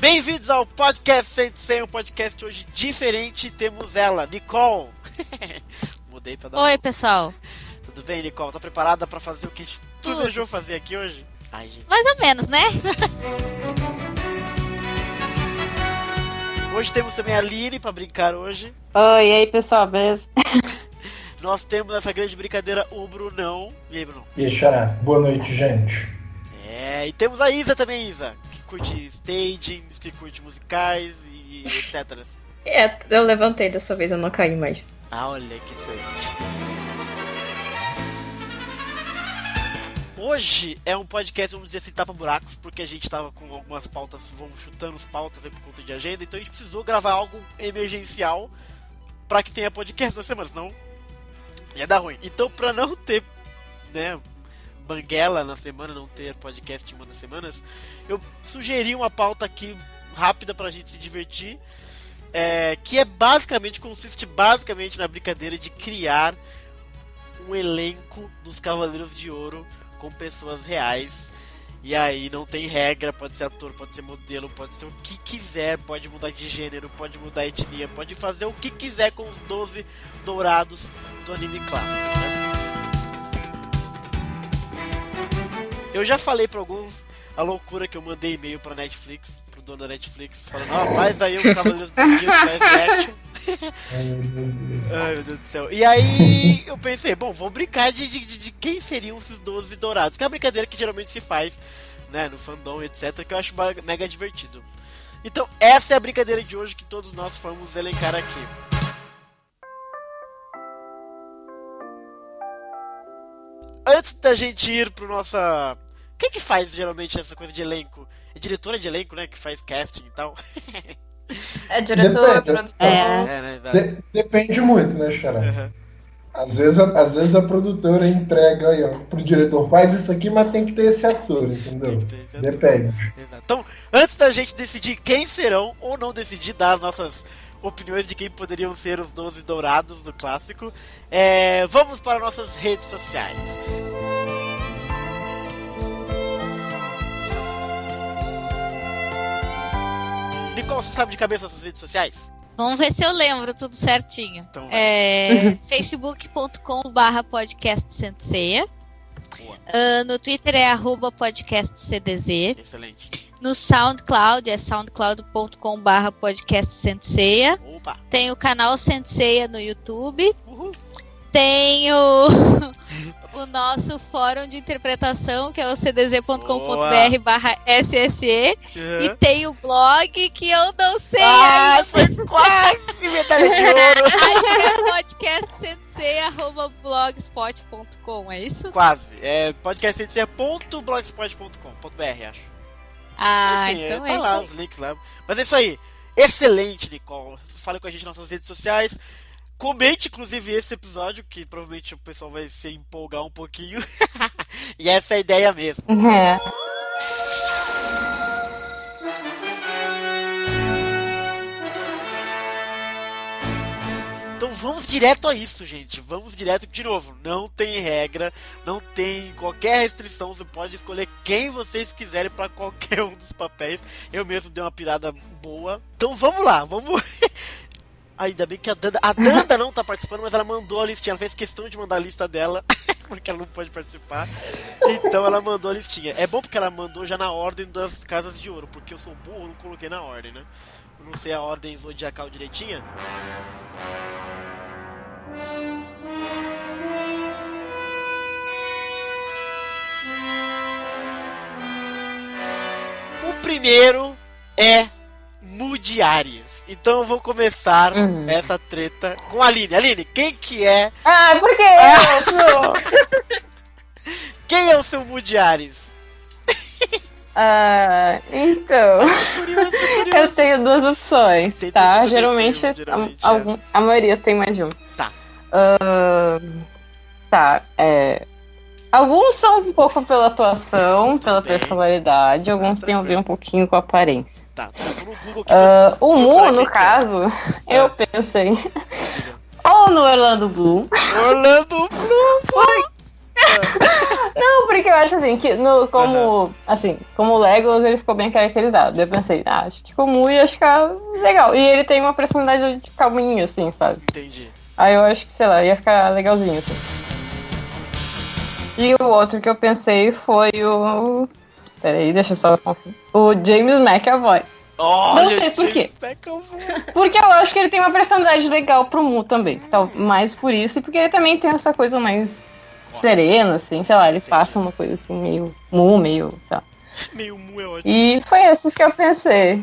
Bem-vindos ao podcast 100, um podcast hoje diferente. Temos ela, Nicole. Mudei pra dar Oi, pessoal. Tudo bem, Nicole? Tá preparada para fazer o que a gente planejou fazer aqui hoje? Ai, gente. Mais ou menos, né? hoje temos também a Liri para brincar hoje. Oi, e aí, pessoal, beleza? Nós temos nessa grande brincadeira o Brunão. E aí, Bruno? E aí, Xará? Boa noite, gente. É, e temos a Isa também, Isa curte stagings, que curte musicais e etc. É, eu levantei dessa vez, eu não caí mais. Ah, olha que excelente. Hoje é um podcast, vamos dizer assim, tapa-buracos, porque a gente tava com algumas pautas, vamos chutando as pautas aí por conta de agenda, então a gente precisou gravar algo emergencial para que tenha podcast na semana, senão ia dar ruim. Então, pra não ter, né, banguela na semana, não ter podcast em uma das semanas, eu sugeri uma pauta aqui rápida pra gente se divertir. É, que é basicamente, consiste basicamente na brincadeira de criar um elenco dos Cavaleiros de Ouro com pessoas reais. E aí não tem regra, pode ser ator, pode ser modelo, pode ser o que quiser, pode mudar de gênero, pode mudar etnia, pode fazer o que quiser com os 12 dourados do anime clássico. Né? Eu já falei pra alguns a loucura que eu mandei e-mail pra Netflix, pro dono da Netflix, falando, oh, faz aí o Cavaleiros do Zodíaco live action. Ai meu Deus do céu. E aí eu pensei, bom, vou brincar de, de, de quem seriam esses 12 dourados, que é a brincadeira que geralmente se faz, né, no fandom, etc, que eu acho mega divertido. Então, essa é a brincadeira de hoje que todos nós vamos elencar aqui. Antes da gente ir pro nossa. Quem que faz geralmente essa coisa de elenco? É diretora de elenco, né? Que faz casting e tal. É diretor, produtor. É. É, né, de depende muito, né, Xará? Uhum. Às vezes, a, às vezes a produtora entrega aí, ó, pro diretor, faz isso aqui, mas tem que ter esse ator, entendeu? Ator. Depende. Exato. Então, antes da gente decidir quem serão ou não decidir dar as nossas opiniões de quem poderiam ser os 12 dourados do clássico. É, vamos para nossas redes sociais. Nicole, você sabe de cabeça as suas redes sociais? Vamos ver se eu lembro tudo certinho. Então, é, podcast Senseia. Uh, no Twitter é arroba podcastcdz. Excelente. No SoundCloud é soundcloud.com/barra podcast Senseia. Tem o canal Senseia no YouTube. Uhul. Tem o, o nosso fórum de interpretação, que é o cdz.com.br barra SSE. Uhum. E tem o blog que eu não sei. Ah, foi quase medalha de ouro. Acho que é podcastsensei.blogspot.com, é isso? Quase. É podcastsensei.blogspot.com.br, acho. Ah, Enfim, então é, tá é. lá os links lá. Mas é isso aí. Excelente, Nicole. Fale com a gente nas nossas redes sociais. Comente, inclusive, esse episódio, que provavelmente o pessoal vai se empolgar um pouquinho. e essa é a ideia mesmo. É. vamos direto a isso, gente. Vamos direto de novo. Não tem regra, não tem qualquer restrição. Você pode escolher quem vocês quiserem para qualquer um dos papéis. Eu mesmo dei uma pirada boa. Então vamos lá, vamos. Ainda bem que a Danda. A Danda não tá participando, mas ela mandou a listinha. Ela fez questão de mandar a lista dela, porque ela não pode participar. Então ela mandou a listinha. É bom porque ela mandou já na ordem das casas de ouro, porque eu sou burro, não coloquei na ordem, né? não sei a ordem zodiacal direitinha. O primeiro é Mudiárias. Então eu vou começar uhum. essa treta com a Aline. Aline, quem que é? Ah, por que eu? quem é o seu Mudiares? Ah, então. Eu tenho duas opções, tá? Geralmente, a, é. a, maioria tem mais de um. Tá. Uh, tá, é. Alguns são um pouco pela atuação, Tudo pela bem. personalidade, alguns tá, têm a ver um pouquinho com a aparência. Tá, uh, o Mu, no caso, ah. eu pensei. ou no Orlando Bloom. Orlando Bloom! Não, porque eu acho assim, que no, como, uhum. assim, como Legos ele ficou bem caracterizado. Eu pensei, ah, acho que como ia ficar legal. E ele tem uma personalidade de calminha, assim, sabe? Entendi. Aí eu acho que, sei lá, ia ficar legalzinho, assim. E o outro que eu pensei foi o. Peraí, deixa eu só. O James McAvoy. Olha, não sei por quê. Porque eu acho que ele tem uma personalidade legal pro Mu também. Então, mais por isso, e porque ele também tem essa coisa mais serena, assim, sei lá, ele passa uma coisa assim, meio Mu, meio, sei lá. Meio Mu é ótimo. E foi esses que eu pensei.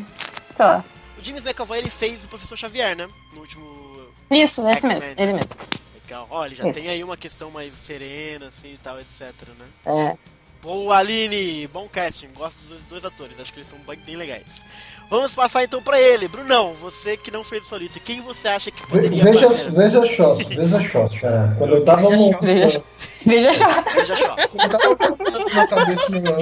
Tá. O James McAvoy, ele fez o Professor Xavier, né? No último... Isso, esse mesmo, ele mesmo. Legal. Olha, já Isso. tem aí uma questão mais serena, assim, e tal, etc, né? É. Boa, Aline! Bom casting, gosto dos dois, atores, acho que eles são bem legais. Vamos passar então para ele. Brunão, você que não fez sua lista, quem você acha que poderia veja, fazer? Veja só, veja só, cara. Quando eu tava. Veja, veja só. Veja só. Quando eu tava na cabeça no meu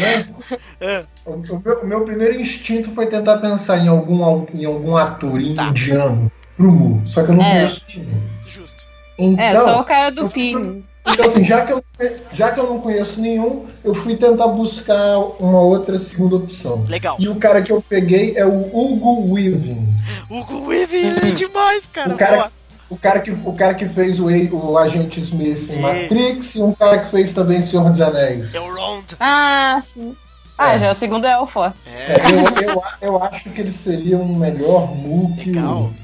é. o, o, meu, o meu primeiro instinto foi tentar pensar em algum, em algum ator tá. indiano pro Mu. Só que eu não é. conheço nenhum. Justo. Então, é, só o cara do filme. Então, assim, já que, eu, já que eu não conheço nenhum, eu fui tentar buscar uma outra segunda opção. Legal. E o cara que eu peguei é o Hugo Weaving. Hugo Weaving é demais, cara. O cara, o cara, que, o cara que fez o, o Agente Smith sim. em Matrix e um cara que fez também Senhor dos Anéis. É o Rond. Ah, sim. Ah, é. já é o segundo elfo. É. é. eu, eu, eu, acho que ele seria um melhor Mu que,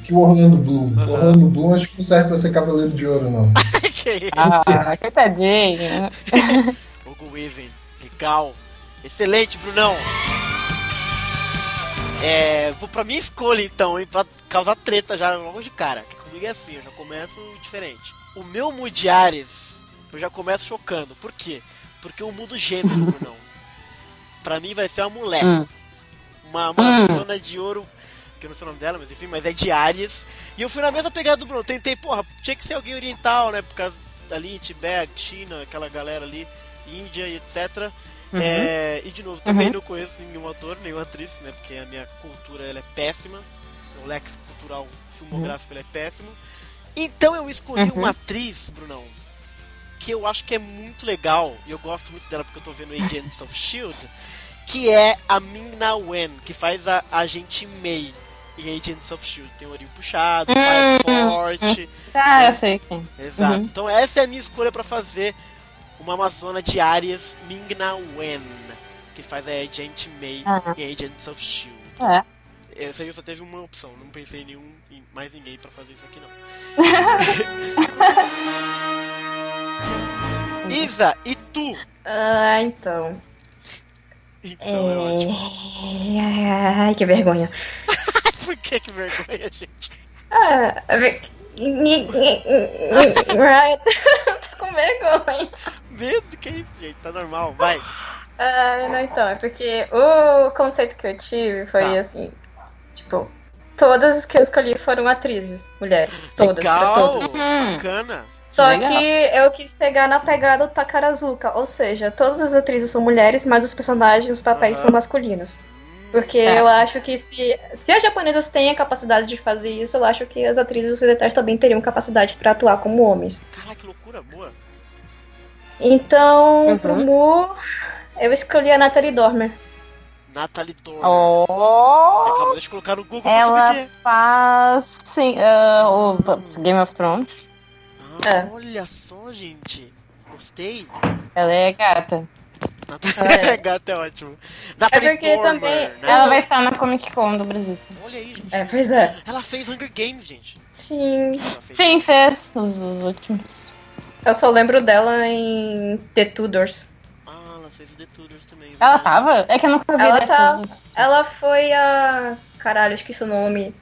que o Orlando Bloom. Uhum. O Orlando Bloom acho que não serve pra ser Cavaleiro de Ouro, não. que ah, coitadinho. Hugo Weaving, legal. Excelente, Brunão. É, vou pra minha escolha então, hein, pra causar treta já logo de cara. Que comigo é assim, eu já começo diferente. O meu Mudiares, eu já começo chocando. Por quê? Porque eu mudo gênero, Brunão pra mim vai ser uma mulher. Hum. Uma amazona hum. de ouro, que eu não sei o nome dela, mas enfim, mas é de Ares. E eu fui na mesma pegada do Bruno. Tentei, porra, tinha que ser alguém oriental, né? Por causa dali, Tibete, China, aquela galera ali, Índia e etc. Uhum. É, e de novo, também uhum. não conheço nenhum ator, nenhuma atriz, né? Porque a minha cultura ela é péssima. O lex cultural filmográfico uhum. é péssimo. Então eu escolhi uma uhum. atriz, Brunão, que eu acho que é muito legal, e eu gosto muito dela porque eu tô vendo Agents of Shield, que é a Ming-Na Wen, que faz a agente May em Agents of Shield. Tem o olhinho puxado, hum, pai forte. Ah, né? eu sei quem. Exato. Uhum. Então essa é a minha escolha para fazer uma Amazona de áreas Ming-Na Wen, que faz a agente May uhum. em Agents of Shield. É. Essa aí só teve uma opção, não pensei em nenhum, em mais ninguém para fazer isso aqui não. Isa, e tu? Ah, então. Então é, é ótimo. Ai, que vergonha. Por que que vergonha, gente? Ah, ver... tô com vergonha. Medo? Que isso, gente? Tá normal, vai. Ah, não, então, é porque o conceito que eu tive foi tá. assim, tipo, todas as que eu escolhi foram atrizes, mulheres. Todas, Legal, todas. bacana. Só Legal. que eu quis pegar na pegada do Takarazuka, ou seja, todas as atrizes são mulheres, mas os personagens, os papéis uhum. são masculinos. Porque é. eu acho que se, se as japonesas têm a capacidade de fazer isso, eu acho que as atrizes ocidentais também teriam capacidade para atuar como homens. Caraca, que loucura, boa. Então, uhum. pro Mu, eu escolhi a Natalie Dormer. Natalie Dormer. Oh! Calma, deixa eu colocar no Google Ela pra saber faz, sim, uh, o Game of Thrones. É. Olha só, gente. Gostei. Ela é gata. Ela é gata é ótimo. Natalie é porque também né? ela vai estar na Comic Con do Brasil. Olha aí, gente. É, pois é. Ela fez Hunger Games, gente. Sim. Fez Sim, fez os, os, últimos. Eu só lembro dela em The Tudors. Ah, ela fez The Tudors também. Ela tava? É que eu nunca vi ela, tá... ela foi a. Caralho, esqueci o nome.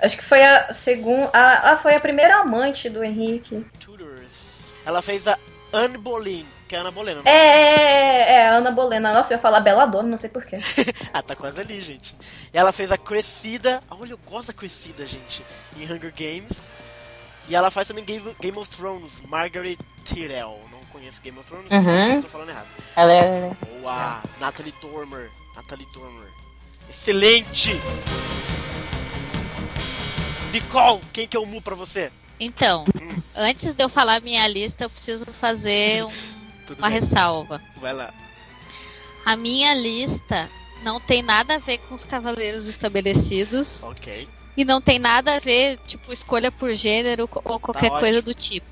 Acho que foi a segunda. Ah, foi a primeira amante do Henrique. Tudors. Ela fez a Anne Boleyn, que é a Ana Bolena. É, é, é, a Ana Bolena. Nossa, eu ia falar Beladona, não sei porquê. ah, tá quase ali, gente. E ela fez a Crescida. Olha, eu gosto da Crescida, gente. Em Hunger Games. E ela faz também Game, Game of Thrones, Margaret Tyrell. Não conheço Game of Thrones, uhum. estou falando errado. Ela é. Boa! É. Natalie Dormer. Natalie Dormer. Excelente! Nicole, quem que é o Mu pra você? Então, hum. antes de eu falar minha lista, eu preciso fazer um uma bem. ressalva. Vai lá. A minha lista não tem nada a ver com os cavaleiros estabelecidos. Ok. E não tem nada a ver, tipo, escolha por gênero ou qualquer tá coisa do tipo.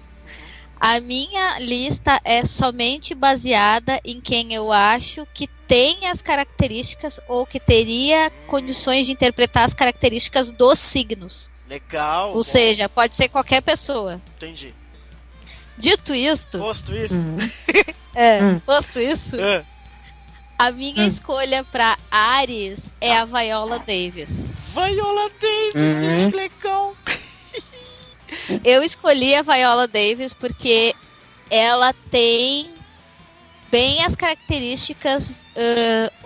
A minha lista é somente baseada em quem eu acho que tem as características ou que teria condições de interpretar as características dos signos. Legal. Ou bom. seja, pode ser qualquer pessoa. Entendi. Dito isto. Posto isso. Uhum. é, uhum. posto isso. A minha hum. escolha para Ares é a Viola Davis. Viola Davis, uhum. gente, que legal. Eu escolhi a Viola Davis porque ela tem bem as características. Uh,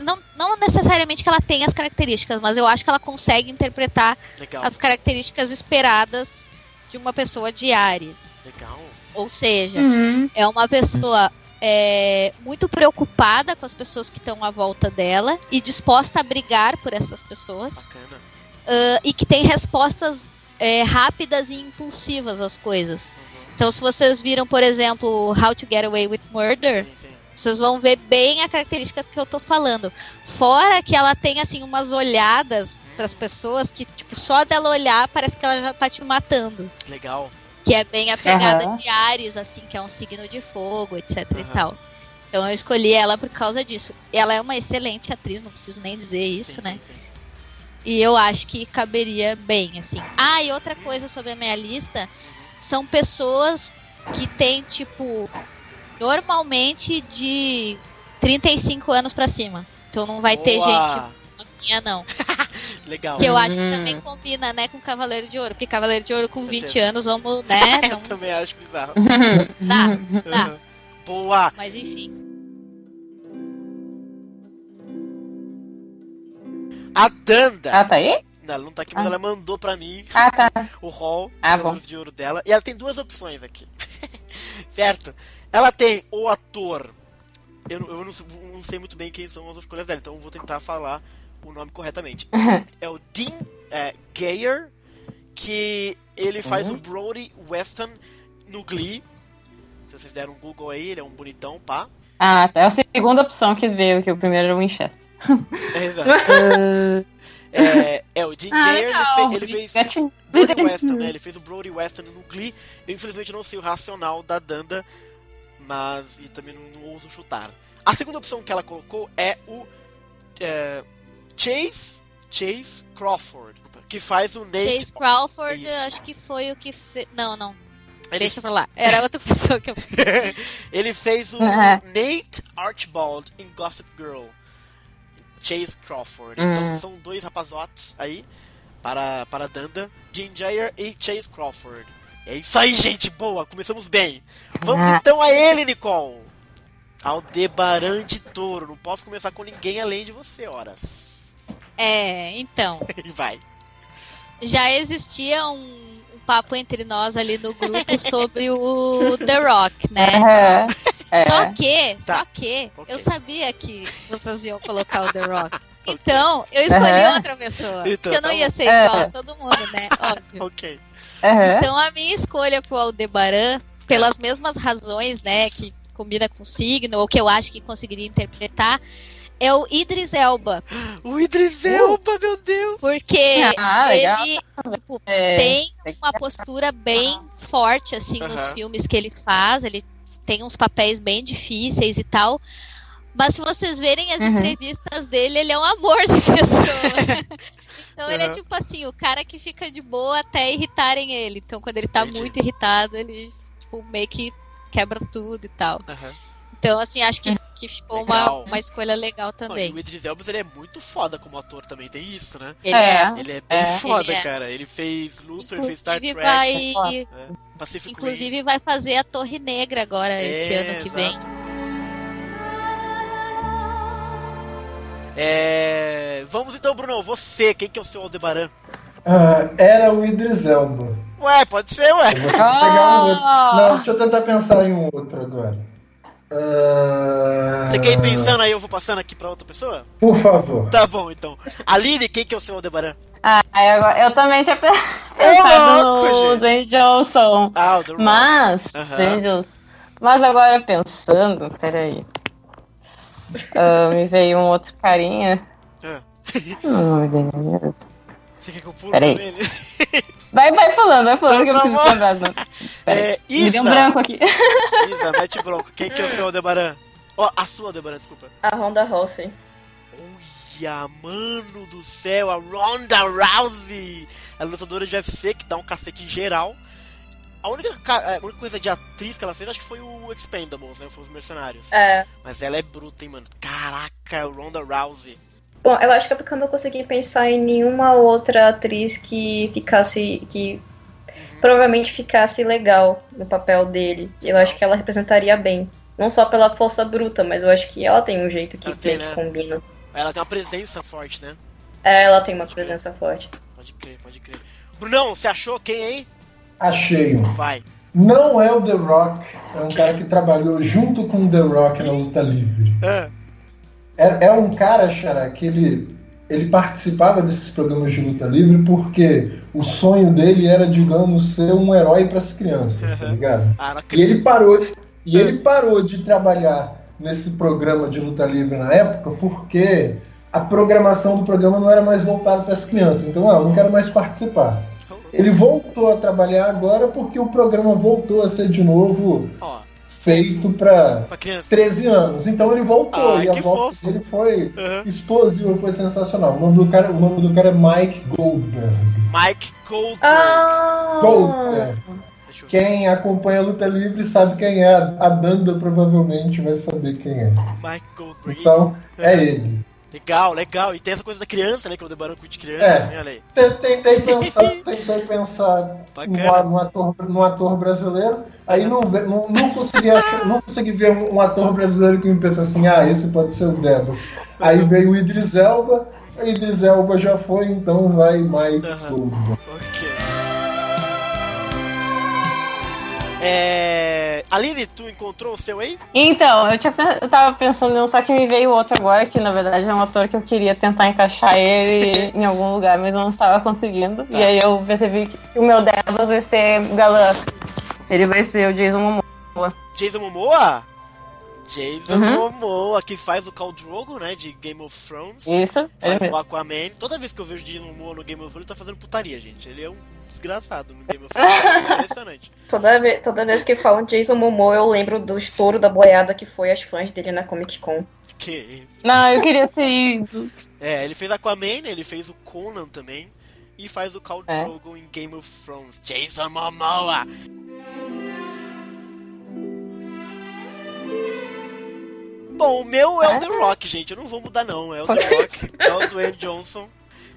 não, não necessariamente que ela tenha as características, mas eu acho que ela consegue interpretar Legal. as características esperadas de uma pessoa de Ares. Legal. Ou seja, uhum. é uma pessoa é, muito preocupada com as pessoas que estão à volta dela e disposta a brigar por essas pessoas. Uh, e que tem respostas é, rápidas e impulsivas às coisas. Então, se vocês viram, por exemplo, How to Get Away with Murder, sim, sim. Vocês vão ver bem a característica que eu tô falando. Fora que ela tem, assim, umas olhadas para as pessoas que, tipo, só dela olhar parece que ela já tá te matando. Legal. Que é bem a pegada uhum. de Ares, assim, que é um signo de fogo, etc uhum. e tal. Então eu escolhi ela por causa disso. Ela é uma excelente atriz, não preciso nem dizer isso, sim, né? Sim, sim. E eu acho que caberia bem, assim. Ah, e outra coisa sobre a minha lista são pessoas que têm, tipo, normalmente de 35 anos para cima. Então não vai Boa. ter gente minha, não. Legal. Que eu acho que também combina, né, com Cavaleiro de Ouro. Porque Cavaleiro de Ouro com 20 anos, vamos, né? Vamos... eu também acho bizarro. dá, dá. Boa! Mas enfim. A Danda. Ela tá aí? Não, ela não tá aqui, mas ah. ela mandou pra mim ah, tá. o hall ah, de ouro dela. E ela tem duas opções aqui. certo? Ela tem o ator. Eu, eu não, não, sei muito bem quem são as escolhas dela, então eu vou tentar falar o nome corretamente. Uhum. É o Dean é, Geyer, que ele faz uhum. o Brody Weston no Glee. Se vocês deram um Google aí, ele é um bonitão, pá. Ah, tá. É a segunda opção que veio, que o primeiro era o Winchester. Exato. é, é, o Jim ah, Jair, ele, fez, ele fez Brody Western, né? Ele fez o Brody Western no Glee. Eu infelizmente não sei o racional da Danda, mas e também não, não ouso chutar. A segunda opção que ela colocou é o é, Chase Chase Crawford, que faz o Nate. Chase Crawford, acho que foi o que fez. Não, não. Ele... Deixa pra lá. Era outra pessoa que eu. ele fez o Nate Archibald em Gossip Girl. Chase Crawford. Então uhum. Então são dois rapazotes aí para, para Danda, Jim Jair e Chase Crawford. É isso aí, gente boa, começamos bem. Vamos então a ele, Nicole. Aldebaran de Touro. Não posso começar com ninguém além de você, horas. É, então. Vai. Já existia um papo entre nós ali no grupo sobre o The Rock, né? É. Só que, tá. só que, okay. eu sabia que vocês iam colocar o The Rock. Então, eu escolhi uhum. outra pessoa. Então, que eu não tá ia ser igual a todo mundo, né? Óbvio. ok. Uhum. Então, a minha escolha pro Aldebaran, pelas mesmas razões, né, que combina com o signo, ou que eu acho que conseguiria interpretar, é o Idris Elba. O Idris Elba, uh, meu Deus! Porque ah, ele tipo, é, tem uma postura bem forte, assim, uh -huh. nos filmes que ele faz. Ele tem uns papéis bem difíceis e tal. Mas se vocês verem as uh -huh. entrevistas dele, ele é um amor de pessoa. então ele é tipo assim, o cara que fica de boa até irritarem ele. Então quando ele tá Entendi. muito irritado, ele tipo, meio que quebra tudo e tal. Então, assim, acho que, que ficou uma, uma escolha legal também. o Idris Elba ele é muito foda como ator também, tem isso, né? Ele é. Ele é bem é. foda, ele é. cara. Ele fez Luther, ele fez Star Trek. Vai... É. Inclusive vai fazer a Torre Negra agora, é, esse ano que exato. vem. É... Vamos então, Bruno, você, quem que é o seu Aldebaran? Uh, era o Idris Elba. Ué, pode ser, ué. Eu um outro. Não, deixa eu tentar pensar em um outro agora. Uh... Você quer ir pensando aí, eu vou passando aqui pra outra pessoa? Por favor. Tá bom, então. Aline, quem que é o seu Aldebaran? Ah, eu, eu também tinha pensado oh, no Dwayne Johnson. Ah, o Mas, uh -huh. Johnson. Mas agora pensando, peraí. Uh, me veio um outro carinha. Ah. Não, me veio Você quer que eu pule Peraí. Vai, vai falando, vai falando então, que eu preciso lembrar. Não. É, Isa. Me deu um branco aqui. Isa, mete bronco. Quem que é o seu Aldebaran? Oh, a sua Aldebaran, desculpa. A Ronda Rousey. Olha, mano do céu, a Ronda Rousey. A lutadora de UFC que dá um cacete geral. A única, a única coisa de atriz que ela fez, acho que foi o Expendables, né? Foi os Mercenários. É. Mas ela é bruta, hein, mano. Caraca, Ronda Rousey. Bom, eu acho que é porque eu não consegui pensar em nenhuma outra atriz que ficasse. que uhum. provavelmente ficasse legal no papel dele. Eu acho que ela representaria bem. Não só pela força bruta, mas eu acho que ela tem um jeito que, tem, né? que combina. Ela tem uma presença forte, né? É, ela tem uma pode presença crer. forte. Pode crer, pode crer. Brunão, você achou quem aí? Achei um. Vai. Não é o The Rock, é um cara que trabalhou junto com o The Rock na luta livre. É, é, é um cara, Xará, que ele, ele participava desses programas de luta livre porque o sonho dele era, digamos, ser um herói para as crianças, tá ligado? Ah, e ele parou, e ele parou de trabalhar nesse programa de luta livre na época porque a programação do programa não era mais voltada para as crianças. Então, ah, eu não quero mais participar. Ele voltou a trabalhar agora porque o programa voltou a ser de novo oh, feito para 13 anos. Então ele voltou e a volta fofo. dele foi uhum. explosiva, foi sensacional. O nome do cara, o nome do cara é Mike Goldberg. Mike Goldberg. Ah. Goldberg. Quem acompanha a luta livre sabe quem é. A Danda provavelmente vai saber quem é. Mike Goldberg. Então, é ele. Legal, legal. E tem essa coisa da criança, né? Que é o Debaran de criança é, também, olha aí. Tentei pensar, tentei pensar num, ator, num ator brasileiro, aí não, não, não, consegui, não consegui ver um, ator brasileiro que me pensa assim, ah, esse pode ser o Debas. Aí veio o Idris Elba, o Idris Elba já foi, então vai Mike uhum. Ok. É... Aline, tu encontrou o seu aí? Então, eu, tinha, eu tava pensando em um, só que me veio outro agora, que na verdade é um ator que eu queria tentar encaixar ele em algum lugar, mas eu não estava conseguindo. Tá. E aí eu percebi que o meu Devas vai ser galã. Ele vai ser o Jason Momoa. Jason Momoa? Jason uhum. Momoa, que faz o Khal Drogo, né, de Game of Thrones. Isso. Faz o Aquaman. Toda vez que eu vejo Jason Momoa no Game of Thrones, ele tá fazendo putaria, gente. Ele é um desgraçado no Game of Thrones. É impressionante. Toda, vez, toda vez que falam Jason Momoa, eu lembro do estouro da boiada que foi as fãs dele na Comic Con. Que? Não, eu queria ter ido. É, ele fez Aquaman, né? ele fez o Conan também. E faz o Khal é. Drogo em Game of Thrones. Jason Momoa! Bom, o meu é o é? The Rock, gente. Eu não vou mudar, não. É o The Rock. É o Dwayne Johnson.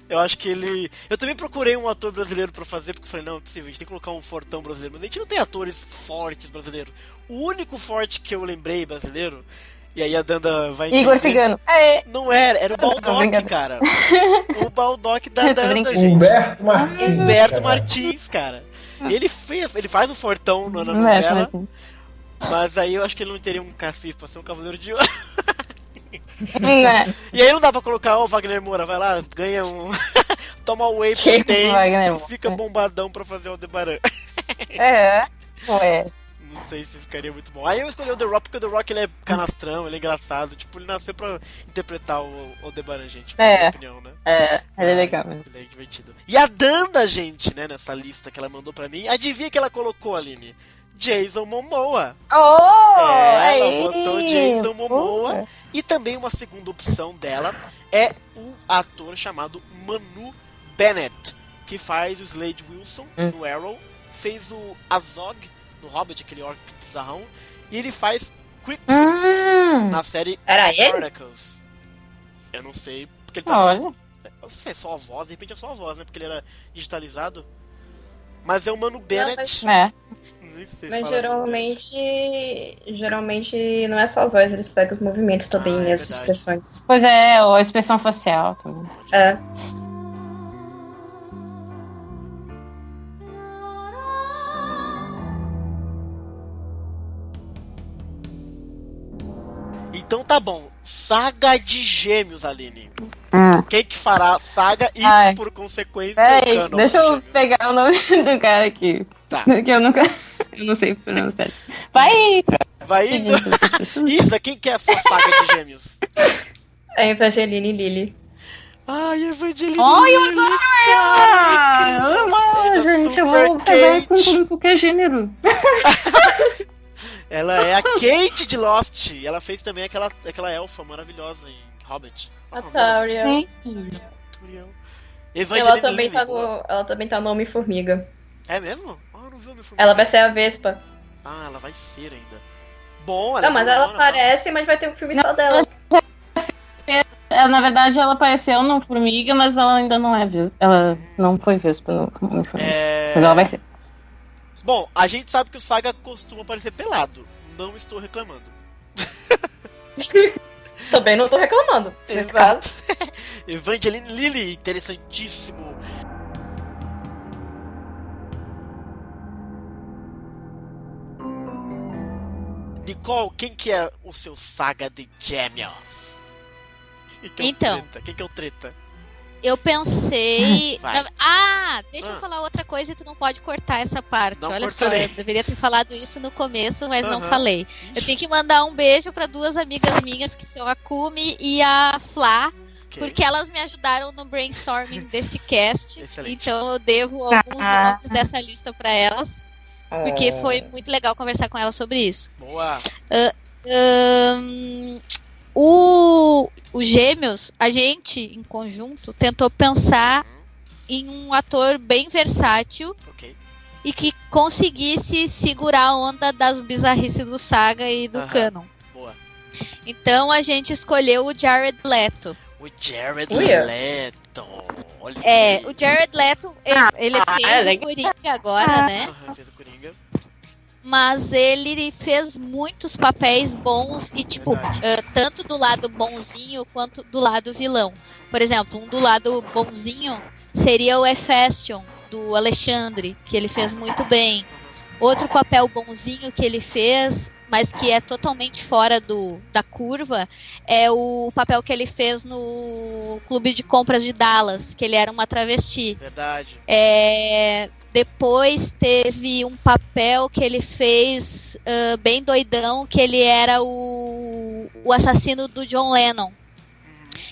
Eu acho que ele. Eu também procurei um ator brasileiro para fazer, porque eu falei, não, é possível, a gente tem que colocar um fortão brasileiro. Mas a gente não tem atores fortes brasileiros. O único forte que eu lembrei brasileiro, e aí a Danda vai entender. Igor Cigano. É. Não era, era o Baldock, cara. O Baldock da Danda, gente. Humberto Martins. Humberto Martins, cara. Ele, fez, ele faz um fortão na novela. Mas aí eu acho que ele não teria um cacife pra ser um cavaleiro de ouro. É. E aí não dá pra colocar, ó, oh, Wagner Moura, vai lá, ganha um. Toma o whey protein, fica bombadão pra fazer o Debaran. É, ué. Não sei se ficaria muito bom. Aí eu escolhi o The Rock porque o The Rock ele é canastrão, ele é engraçado. Tipo, ele nasceu pra interpretar o Aldebaran, gente. É. Minha opinião, né? É, ele é legal mesmo. Ele é divertido. E a Danda, gente, né, nessa lista que ela mandou pra mim, adivinha que ela colocou, Aline? Jason Momoa. Oh! É, ela botou Jason Momoa. E também uma segunda opção dela é o ator chamado Manu Bennett, que faz o Slade Wilson hum. no Arrow, fez o Azog no Hobbit, aquele orc bizarrão, e ele faz Crixus hum. na série Era Spartacus. Eu não sei, porque ele tá... Olha. Eu não sei se é só a voz, de repente é só a voz, né? Porque ele era digitalizado. Mas é o Mano Bennett. Não, mas... É. Mas geralmente, geralmente não é só a voz, eles pegam os movimentos também ah, é as expressões. Pois é, ou a expressão facial também. É. Então tá bom. Saga de Gêmeos, Aline. Hum. Quem que fará Saga e, Ai. por consequência, Peraí, deixa eu pegar o nome do cara aqui. Tá. Que eu nunca. Eu não sei pronunciar. Vai! Vai indo. Isa, quem que é a sua saga de gêmeos? É Evangeline Lily. Ai, Evangeline Ai, eu adoro ela! Eu amo, gente. Eu vou pegar com qualquer gênero. ela é a Kate de Lost. E ela fez também aquela, aquela elfa maravilhosa em Hobbit. A Tauriel. Ela também, tá no, ela também tá no Homem-Formiga. É mesmo? Não Homem-Formiga. Ela vai ser a Vespa. Ah, ela vai ser ainda. Bom, ela Não, é mas ela aparece, tá? mas vai ter um filme só dela. É, na verdade, ela apareceu no Formiga, mas ela ainda não é Vespa. Ela não foi Vespa no Formiga. É... Mas ela vai ser. Bom, a gente sabe que o Saga costuma aparecer pelado. Não estou reclamando. Também não estou reclamando. Nesse Exato. caso. Evangeline Lilly, interessantíssimo. Nicole, quem que é o seu Saga de Gêmeos? Que é então. Treta? Quem que é o treta? Eu pensei. Na... Ah, deixa ah. eu falar outra coisa e tu não pode cortar essa parte. Não Olha cortarei. só, eu deveria ter falado isso no começo, mas não falei. Eu tenho que mandar um beijo para duas amigas minhas que são a Kumi e a Flá. Okay. Porque elas me ajudaram no brainstorming desse cast. Excelente. Então eu devo alguns ah. nomes dessa lista para elas. Porque é. foi muito legal conversar com elas sobre isso. Boa! Uh, um, o, o Gêmeos, a gente, em conjunto, tentou pensar em um ator bem versátil okay. e que conseguisse segurar a onda das bizarrices do Saga e do uh -huh. Canon. Boa. Então a gente escolheu o Jared Leto. O Jared Leto. Olha é, o Jared Leto, ele, ah, ele fez ah, o Coringa agora, né? Uhum, fez o Coringa mas ele fez muitos papéis bons e tipo uh, tanto do lado bonzinho quanto do lado vilão. Por exemplo, um do lado bonzinho seria o Ephestion do Alexandre, que ele fez muito bem. Outro papel bonzinho que ele fez, mas que é totalmente fora do, da curva, é o papel que ele fez no Clube de Compras de Dallas, que ele era uma travesti. Verdade. É, depois teve um papel que ele fez uh, bem doidão, que ele era o, o assassino do John Lennon.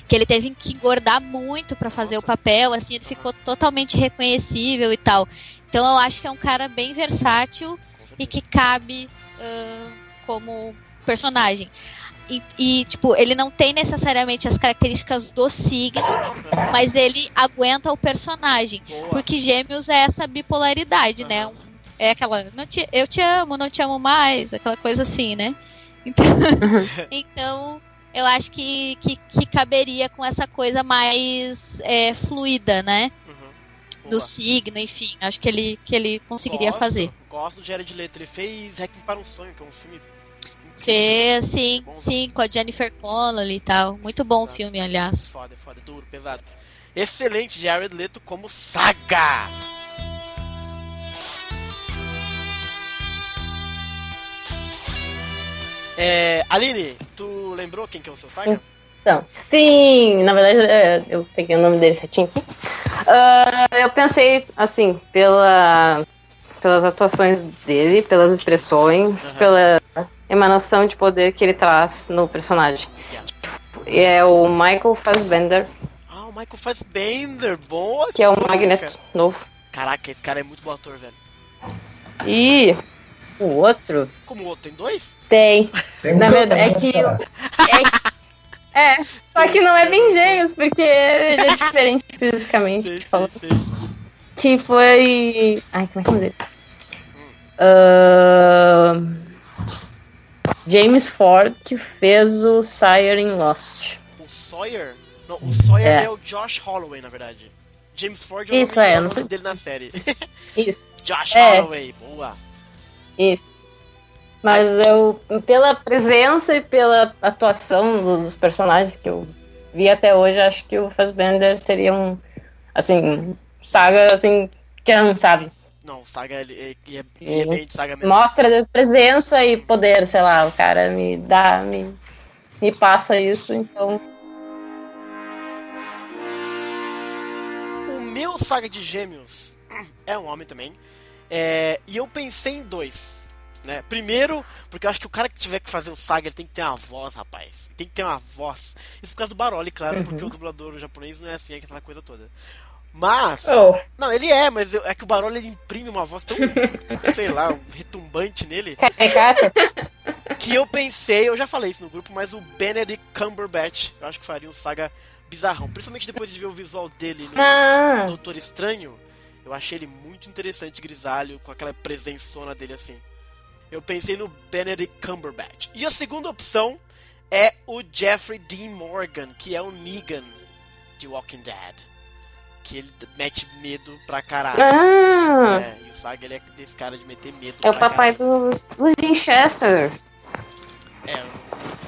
Que ele teve que engordar muito para fazer Nossa. o papel, assim, ele ficou totalmente reconhecível e tal. Então eu acho que é um cara bem versátil e que cabe uh, como personagem. E, e, tipo, ele não tem necessariamente as características do signo, mas ele aguenta o personagem. Boa. Porque gêmeos é essa bipolaridade, uhum. né? É aquela, te, eu te amo, não te amo mais, aquela coisa assim, né? Então, então eu acho que, que, que, caberia com essa coisa mais é, fluida, né? Uhum. Do signo, enfim. Acho que ele, que ele conseguiria gosto, fazer. Gosto do Jared Leto. Ele fez Requiem para um Sonho, que é um filme Fez, sim, sim, com a Jennifer Connelly e tal. Muito bom o filme, aliás. Foda, foda, duro, pesado. Excelente, Jared Leto como Saga! É, Aline, tu lembrou quem que é o seu Saga? Então, sim, na verdade é, eu peguei o nome dele certinho aqui. Uh, eu pensei, assim, pela, pelas atuações dele, pelas expressões, uhum. pela emanação de poder que ele traz no personagem. É o Michael Fassbender. Ah, o Michael Fassbender, boa! Que é o Magneto novo. Caraca, esse cara é muito bom ator, velho. E o outro. Como o outro? Tem dois? Tem. Tem Na verdade, é que. É, é, só que não é bem gêmeos, porque ele é diferente fisicamente. Sei, sei, sei. Que foi. Ai, como é que é o nome dele? Uh... James Ford, que fez o Sawyer em Lost. O Sawyer? Não, o Sawyer é, é o Josh Holloway, na verdade. James Ford é o Isso, nome, é, o nome dele na série. Isso. Josh é. Holloway, boa. Isso. Mas eu, pela presença e pela atuação dos personagens que eu vi até hoje, acho que o Fassbender seria um, assim, saga, assim, não sabe, não, Saga ele, ele, é, ele é de Saga mesmo. Mostra presença e poder, sei lá, o cara me dá, me, me passa isso, então. O meu Saga de Gêmeos é um homem também. É, e eu pensei em dois. Né? Primeiro, porque eu acho que o cara que tiver que fazer o Saga, ele tem que ter uma voz, rapaz. Tem que ter uma voz. Isso por causa do Baroli, claro, uhum. porque o dublador japonês não é assim, é aquela coisa toda. Mas. Oh. Não, ele é, mas é que o Baroli ele imprime uma voz tão, sei lá, retumbante nele. que eu pensei, eu já falei isso no grupo, mas o Benedict Cumberbatch, eu acho que faria um saga bizarrão. Principalmente depois de ver o visual dele no ah. Doutor Estranho. Eu achei ele muito interessante, grisalho, com aquela presençona dele assim. Eu pensei no Benedict Cumberbatch. E a segunda opção é o Jeffrey Dean Morgan, que é o Negan de Walking Dead que ele mete medo pra caralho. Ah. É, e o Saga ele é desse cara de meter medo. É o papai dos, dos Winchester. É,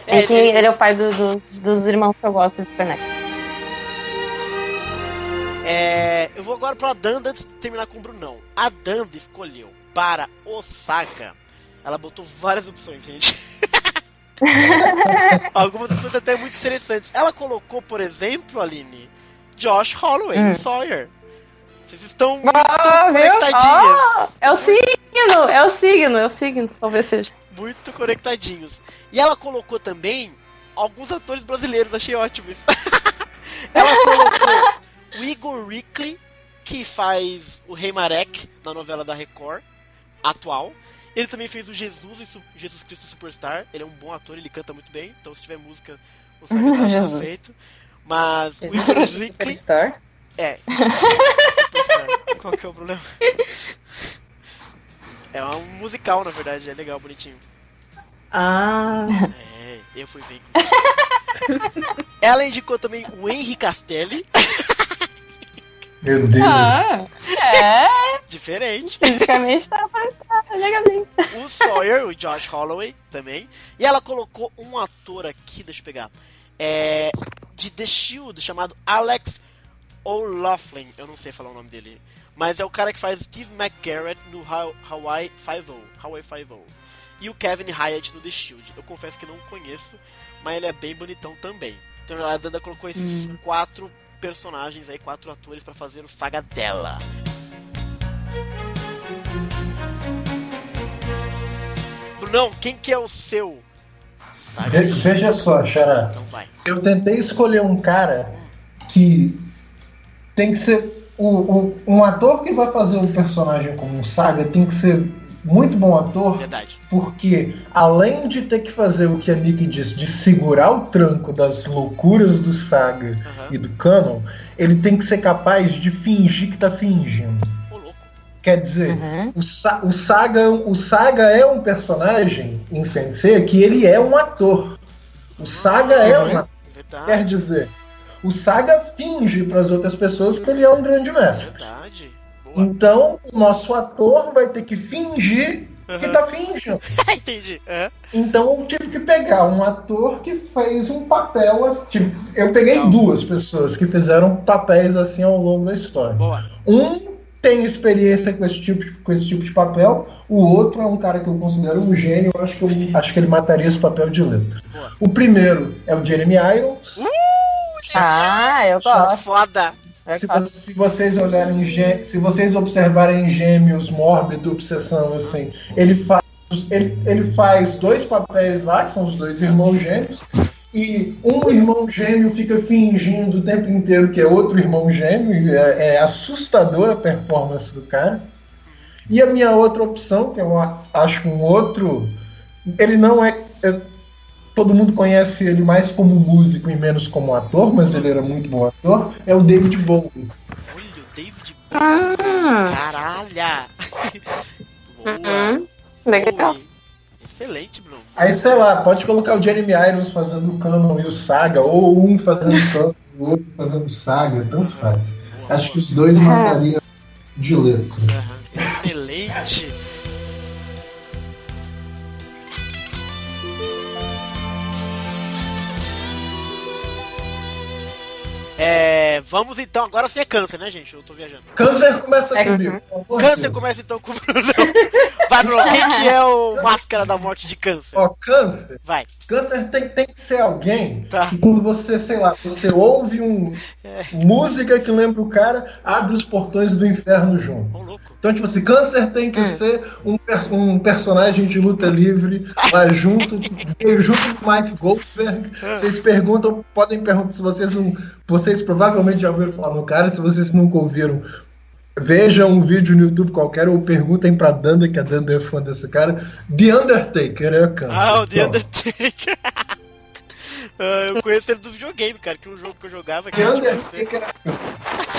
é, é que ele, ele, é o pai do, dos, dos irmãos que eu gosto do Super. É, eu vou agora pra Danda antes de terminar com o Brunão. A Danda escolheu para o Saga. Ela botou várias opções, gente. Algumas opções até muito interessantes. Ela colocou, por exemplo, Aline, Josh Holloway, hum. Sawyer. Vocês estão muito ah, conectadinhas. Ah, é o signo, é o signo, é o signo, talvez seja. Muito conectadinhos. E ela colocou também alguns atores brasileiros, achei ótimo isso. ela colocou o Igor Rickley, que faz o Rei Marek na novela da Record, atual. Ele também fez o Jesus em Jesus Cristo Superstar. Ele é um bom ator, ele canta muito bem. Então, se tiver música, o sabe tá perfeito. Mas o Superstar? É. Superstar. Qual que é o problema? É um musical, na verdade, é legal, bonitinho. Ah. É, eu fui ver. Ela indicou também o Henry Castelli. Meu Deus. Ah, é. Diferente. Fisicamente tá, tá legalmente. O Sawyer, o Josh Holloway também. E ela colocou um ator aqui, deixa eu pegar. É, de The Shield, chamado Alex O'Loughlin. Eu não sei falar o nome dele. Mas é o cara que faz Steve McGarrett no Hawaii Five-O. Hawaii Five-O. E o Kevin Hyatt no The Shield. Eu confesso que não conheço, mas ele é bem bonitão também. Então a Danda colocou esses hum. quatro personagens aí, quatro atores para fazer o saga dela. Brunão, quem que é o seu Ve veja só, Xará. Então eu tentei escolher um cara que tem que ser. O, o, um ator que vai fazer um personagem como um Saga tem que ser muito bom ator. Verdade. Porque além de ter que fazer o que a Nick disse, de segurar o tranco das loucuras do Saga uhum. e do Canon, ele tem que ser capaz de fingir que tá fingindo. Quer dizer, uhum. o, Sa o, Saga, o Saga é um personagem em Sensei que ele é um ator. O Saga é uhum. é um ator. Verdade. Quer dizer, o Saga finge para as outras pessoas que ele é um grande mestre. Verdade. Boa. Então, o nosso ator vai ter que fingir uhum. que tá fingindo. Entendi. É. Então eu tive que pegar um ator que fez um papel assim. Tipo, eu peguei duas pessoas que fizeram papéis assim ao longo da história. Boa. Um tem experiência com esse tipo, com esse tipo de papel. O outro é um cara que eu considero um gênio. Eu acho que, eu, acho que ele mataria esse papel de letra. O primeiro é o Jeremy Irons. Uh, ah, eu gosto. Foda. Se, se, vocês olharem, se vocês observarem gêmeos, mórbido, obsessão, assim, ele faz, ele, ele faz dois papéis lá, que são os dois irmãos gêmeos, e um irmão gêmeo fica fingindo o tempo inteiro que é outro irmão gêmeo, é, é assustadora a performance do cara. E a minha outra opção, que eu acho um outro. Ele não é, é, Todo mundo conhece ele mais como músico e menos como ator, mas ele era muito bom ator. É o David Bowie. Olha, o David Bowie. Ah. Caralho! Boa. Uhum. Legal. Excelente, Bruno. Aí, sei lá, pode colocar o Jeremy Irons fazendo o Canon e o Saga, ou um fazendo o Canon e o outro fazendo Saga, tanto faz. Boa, Acho boa. que os dois matariam de letra. Uhum. Excelente! É, vamos então, agora sim é câncer, né, gente? Eu tô viajando. Câncer começa é. comigo. Câncer começa então com o Bruno. Vai, Bruno, quem que é o Máscara da Morte de Câncer? Ó, câncer. Vai. Câncer tem, tem que ser alguém tá. que quando você, sei lá, você ouve um é. música que lembra o cara, abre os portões do inferno junto. Oh, então, tipo assim, Câncer tem que hum. ser um, um personagem de luta livre lá junto, junto com Mike Goldberg. É. Vocês perguntam, podem perguntar se vocês não. Vocês provavelmente já ouviram falar no cara, se vocês nunca ouviram, Vejam um vídeo no YouTube qualquer ou perguntem pra Danda, que a Danda é fã desse cara. The Undertaker é câncer. Ah, o The Undertaker. Ah, eu conheço ele do videogame, cara, que é um jogo que eu jogava. The Undertaker era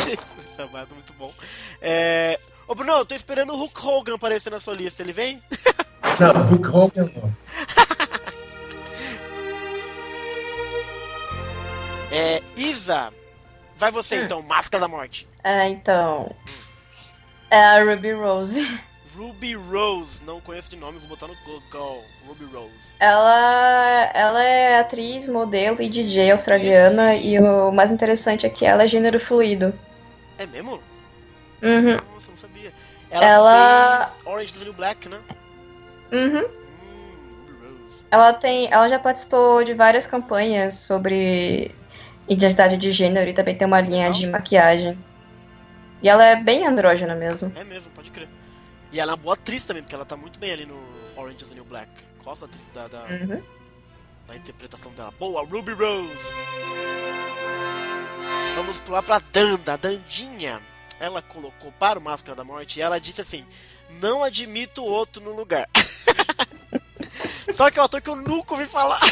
Jesus amado, muito bom. É... Ô, Bruno, eu tô esperando o Hulk Hogan aparecer na sua lista, ele vem? Não, Hulk Hogan não. é, Isa, vai você hum. então, Máscara da Morte. É, então. É a Ruby Rose. Ruby Rose, não conheço de nome, vou botar no Google. Ruby Rose. Ela, ela é atriz, modelo e DJ australiana Isso. e o mais interessante é que ela é gênero fluido. É mesmo? Uhum. Nossa, não sabia. Ela, ela... fez Orange is the New Black, né? Uhum. Hum, ela tem, ela já participou de várias campanhas sobre identidade de gênero e também tem uma linha de maquiagem. E ela é bem andrógena mesmo. É mesmo, pode crer. E ela é uma boa atriz também, porque ela tá muito bem ali no Orange is the New Black. Gosto da atriz da, da, uhum. da interpretação dela. Boa, Ruby Rose! Vamos pular pra Danda, a Dandinha. Ela colocou para o Máscara da Morte e ela disse assim: Não admito outro no lugar. Só que é um ator que eu nunca ouvi falar.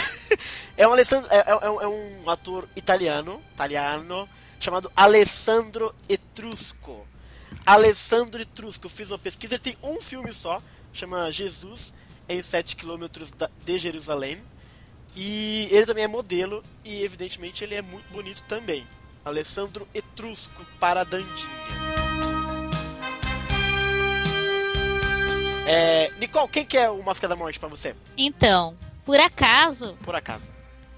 É um, Alessandro, é, é, é um ator italiano, italiano chamado Alessandro Etrusco. Alessandro Etrusco, fiz uma pesquisa, ele tem um filme só, chama Jesus em 7 km de Jerusalém. E ele também é modelo e evidentemente ele é muito bonito também. Alessandro Etrusco para Dandinha. É, Nicole, quem que é o Máscara da Morte para você? Então, por acaso. Por acaso.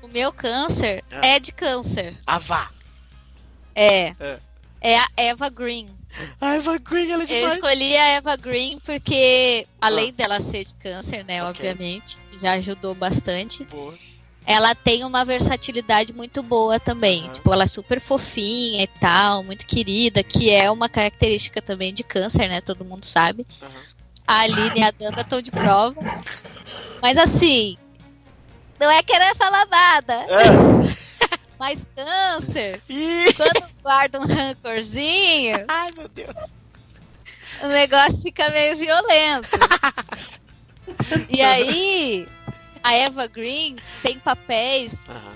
O meu câncer ah. é de câncer. Avá. É. é. É a Eva Green. A Eva Green, ela é demais. Eu escolhi a Eva Green porque, além ah. dela ser de câncer, né, okay. obviamente, já ajudou bastante. Boa. Ela tem uma versatilidade muito boa também. Uhum. Tipo, ela é super fofinha e tal, muito querida, que é uma característica também de câncer, né? Todo mundo sabe. Uhum. A Aline e a Danda estão de prova. Mas assim, não é querer falar nada. É. Mas câncer, Ih. quando guarda um rancorzinho. Ai, meu Deus. O negócio fica meio violento. e aí, a Eva Green tem papéis uhum.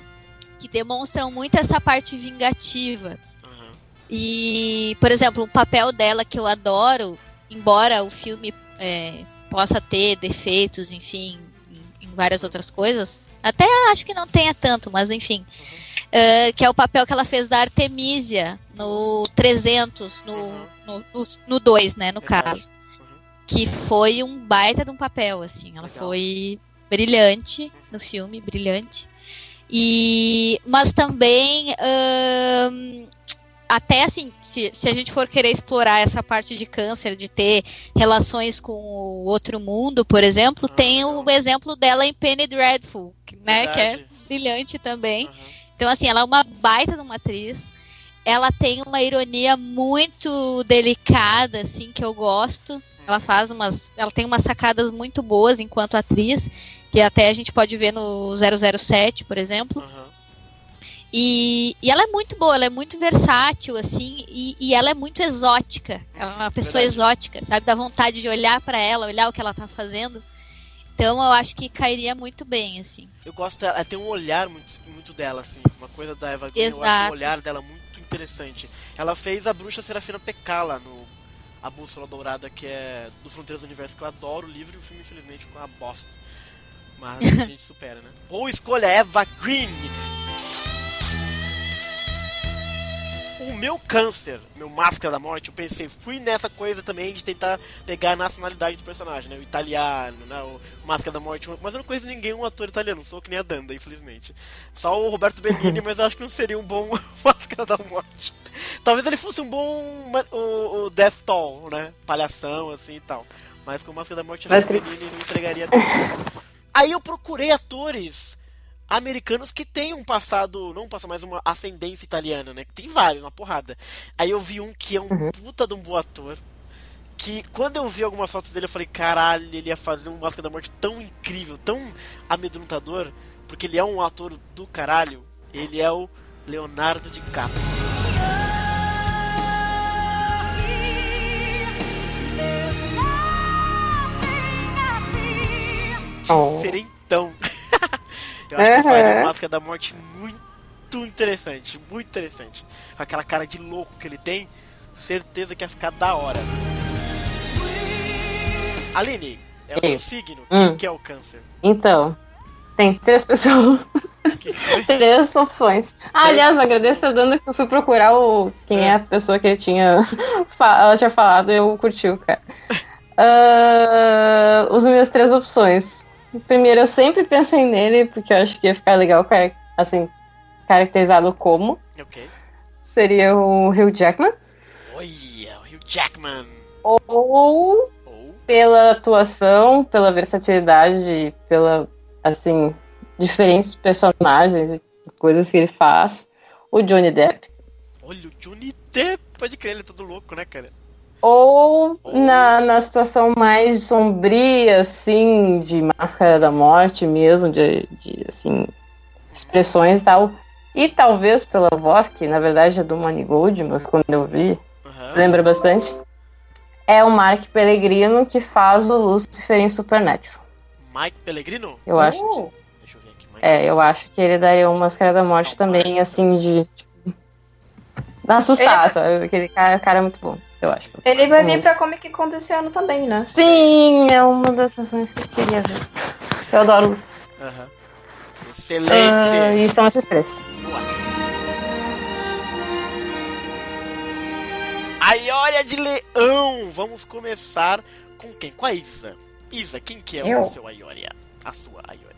que demonstram muito essa parte vingativa. Uhum. E, por exemplo, o papel dela que eu adoro, embora o filme é, possa ter defeitos, enfim, em, em várias outras coisas, até acho que não tenha tanto, mas enfim. Uhum. Uh, que é o papel que ela fez da Artemisia no 300, no, uhum. no, no, no 2, né, no caso. Uhum. Que foi um baita de um papel, assim. Ela Legal. foi brilhante no filme, brilhante. E, mas também, uh, até assim, se, se a gente for querer explorar essa parte de câncer, de ter relações com o outro mundo, por exemplo, uhum. tem o exemplo dela em Penny Dreadful, né, que é brilhante também. Uhum então, assim, ela é uma baita de uma atriz. Ela tem uma ironia muito delicada, assim, que eu gosto. Ela faz umas. Ela tem umas sacadas muito boas enquanto atriz, que até a gente pode ver no 007, por exemplo. Uhum. E, e, ela é muito boa, ela é muito versátil, assim, e, e ela é muito exótica. Ela é uma pessoa Verdade. exótica, sabe? Dá vontade de olhar para ela, olhar o que ela tá fazendo. Então eu acho que cairia muito bem, assim. Eu gosto, ela tem um olhar muito, muito dela, assim. Uma coisa da Eva Green, eu acho o olhar dela muito interessante. Ela fez a bruxa Serafina Pecala no A Bússola Dourada, que é do Fronteiras do Universo, que eu adoro o livro e o filme, infelizmente, com a bosta. Mas a gente supera, né? Boa escolha, Eva Green! O meu câncer, meu máscara da morte, eu pensei, fui nessa coisa também de tentar pegar a nacionalidade do personagem, né? O italiano, né? O máscara da morte. Mas eu não conheço ninguém um ator italiano, sou que nem a Danda, infelizmente. Só o Roberto Benigni, mas eu acho que não seria um bom máscara da morte. Talvez ele fosse um bom o, o Death Toll, né? Palhação, assim e tal. Mas com Máscara da Morte feminina ele não entregaria tudo. Aí eu procurei atores americanos que têm um passado, não passa mais uma ascendência italiana, né? Tem vários, uma porrada. Aí eu vi um que é um uhum. puta de um bom ator. Que quando eu vi algumas fotos dele, eu falei, caralho, ele ia fazer um Máscara da Morte tão incrível, tão amedrontador, porque ele é um ator do caralho. Ele é o Leonardo DiCaprio. Oh. Diferentão. Eu acho que faria a Máscara da Morte muito interessante, muito interessante. Com aquela cara de louco que ele tem, certeza que ia ficar da hora. Aline, é o seu signo? Hum. que é o câncer? Então, tem três pessoas. três opções. Ah, aliás, agradeço você dando que eu fui procurar o quem é, é a pessoa que eu tinha ela tinha falado e eu curti o cara. Uh, os minhas três opções. Primeiro, eu sempre pensei nele, porque eu acho que ia ficar legal, assim, caracterizado como. Ok. Seria o Hugh Jackman. Olha, o Hugh Jackman. Ou, Ou pela atuação, pela versatilidade, pela, assim, diferentes personagens e coisas que ele faz, o Johnny Depp. Olha, o Johnny Depp, pode crer, ele é todo louco, né, cara? Ou na, na situação mais sombria, assim, de Máscara da Morte mesmo, de, de assim, expressões e tal. E talvez pela voz, que na verdade é do Money Gold, mas quando eu vi, uhum. lembra bastante. É o Mark Pellegrino que faz o Lucifer em Supernatural. Mike Pellegrino? Eu acho que, uh! Deixa eu ver aqui. Mike é, eu acho que ele daria uma Máscara da Morte Não, também, assim, de. Tipo, assustar, ele... sabe? Aquele cara, cara é muito bom eu acho. Ele vai vir pra Comic Con desse ano também, né? Sim, é uma das sessões que eu queria ver. Eu adoro os. Uhum. Excelente! Uh, e são esses três. A Ioria de Leão! Vamos começar com quem? Com a Isa. Isa, quem que é eu? o seu Aioria? A sua Aioria.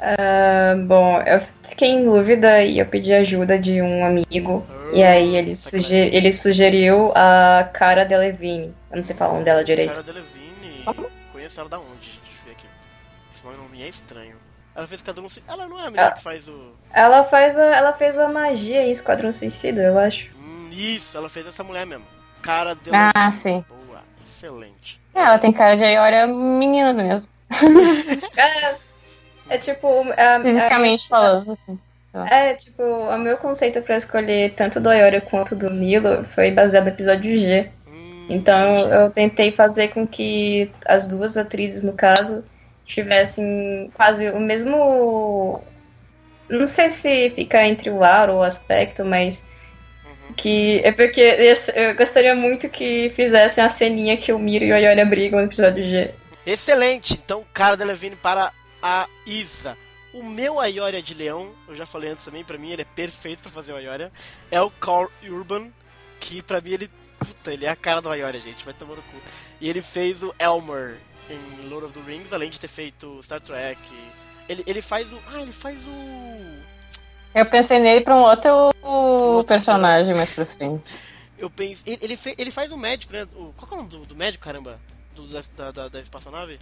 Uh, bom, eu fiquei em dúvida e eu pedi ajuda de um amigo. Uh, e aí ele, suger ele sugeriu a Cara Delevingne. Eu não sei falar o nome dela direito. Cara Delevingne. Conheço ela da onde? Deixa eu ver aqui. Esse nome não me é estranho. Ela fez Esquadrão Suicida. Ela não é a menina que faz o. Ela faz a, ela fez a magia em Esquadrão Suicida, eu acho. Hum, isso, ela fez essa mulher mesmo. Cara Delevingne. Ah, sim. Boa, excelente. É, ela tem cara de Ayoria menina mesmo. é. É tipo. Fisicamente falando, assim. É, tipo, o meu conceito para escolher tanto do Ayora quanto do Milo foi baseado no episódio G. Hum, então eu tentei fazer com que as duas atrizes, no caso, tivessem quase o mesmo. Não sei se fica entre o ar ou o aspecto, mas uhum. que é porque eu gostaria muito que fizessem a ceninha que o Miro e o Ayora brigam no episódio G. Excelente! Então, cara da Levine para a Isa. O meu Aioria de leão, eu já falei antes também, pra mim ele é perfeito para fazer o Aioria, é o Carl Urban, que pra mim ele, puta, ele é a cara do Aioria, gente, vai tomar no cu. E ele fez o Elmer em Lord of the Rings, além de ter feito Star Trek. Ele, ele faz o... Ah, ele faz o... Eu pensei nele pra um outro, outro personagem mais pra frente. Eu pensei... Ele, ele, ele faz o médico, né? O, qual é o nome do, do médico, caramba? Do, da, da, da espaçonave?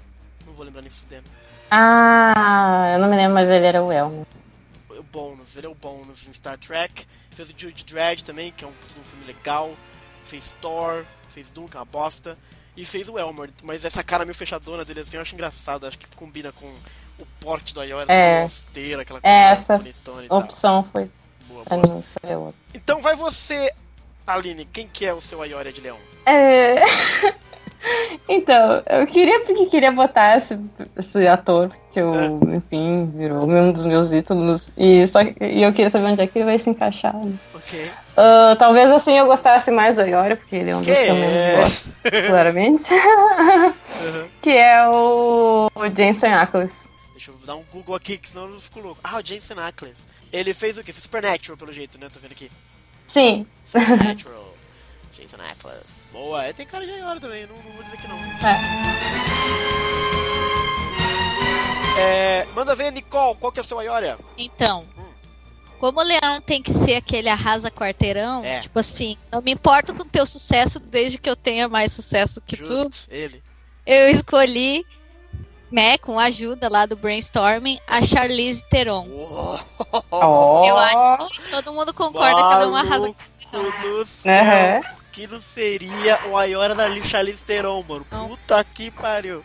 Vou lembrar nem fudendo. Ah, eu não me lembro, mas ele era o Elmo. O Bonus, ele é o Bonus em Star Trek. Fez o Jude Dredd também, que é um, um filme legal. Fez Thor, fez Doom, que é uma bosta. E fez o Elmer, mas essa cara meio fechadona dele assim eu acho engraçado, acho que combina com o porte do Ayora, é. mosteira, aquela coisa é, essa bonitona e opção tal. foi boa, boa. Mim, foi outra. Então vai você, Aline, quem que é o seu Ayora de Leão? É... Então, eu queria porque queria botar esse, esse ator, que eu, é. enfim, virou um dos meus ídolos. E, só, e eu queria saber onde é que ele vai se encaixar. Ok. Uh, talvez assim eu gostasse mais do Iori, porque ele é um dos que eu menos gosto, claramente. uhum. que é o, o Jensen Ackles. Deixa eu dar um Google aqui, que senão eu não fico louco. Ah, o Jensen Ackles. Ele fez o quê? Fez Supernatural, pelo jeito, né? Tô vendo aqui. Sim. Supernatural. Jason Ackles. Boa, é, tem cara de Ayora também, não, não, vou dizer que não. É. é manda ver, Nicole, qual que é o seu Ayora? Então, hum. como o leão tem que ser aquele arrasa quarteirão, é. tipo assim, não me importo com o teu sucesso desde que eu tenha mais sucesso que Justo, tu. Ele. eu escolhi, né, com a ajuda lá do brainstorming, a Charlize Theron. Oh. Eu acho que todo mundo concorda Maluco que ela é uma razão. Uhum. Que não seria o Ayora da Charlize Theron, mano. Puta que pariu.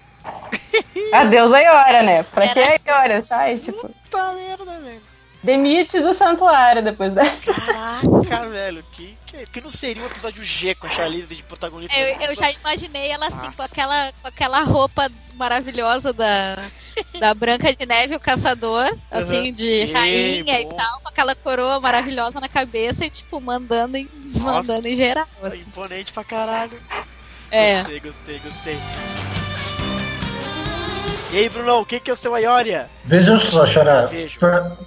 Adeus Ayora, né? Pra que Ayora? Sai, tipo. Puta merda, velho. Demite do santuário depois dessa. Caraca, velho. Que, que, que, não seria um episódio G com a Charlize de protagonista? Eu, eu já imaginei ela assim, com aquela, com aquela roupa maravilhosa da, da Branca de Neve, o caçador, uhum. assim, de Sim, rainha bom. e tal, com aquela coroa maravilhosa na cabeça e, tipo, mandando e desmandando Nossa, em geral. Imponente pra caralho. É. Gostei, gostei, gostei. E aí, Bruno, o que, que é o seu Aioria? Veja só, Xará. Pra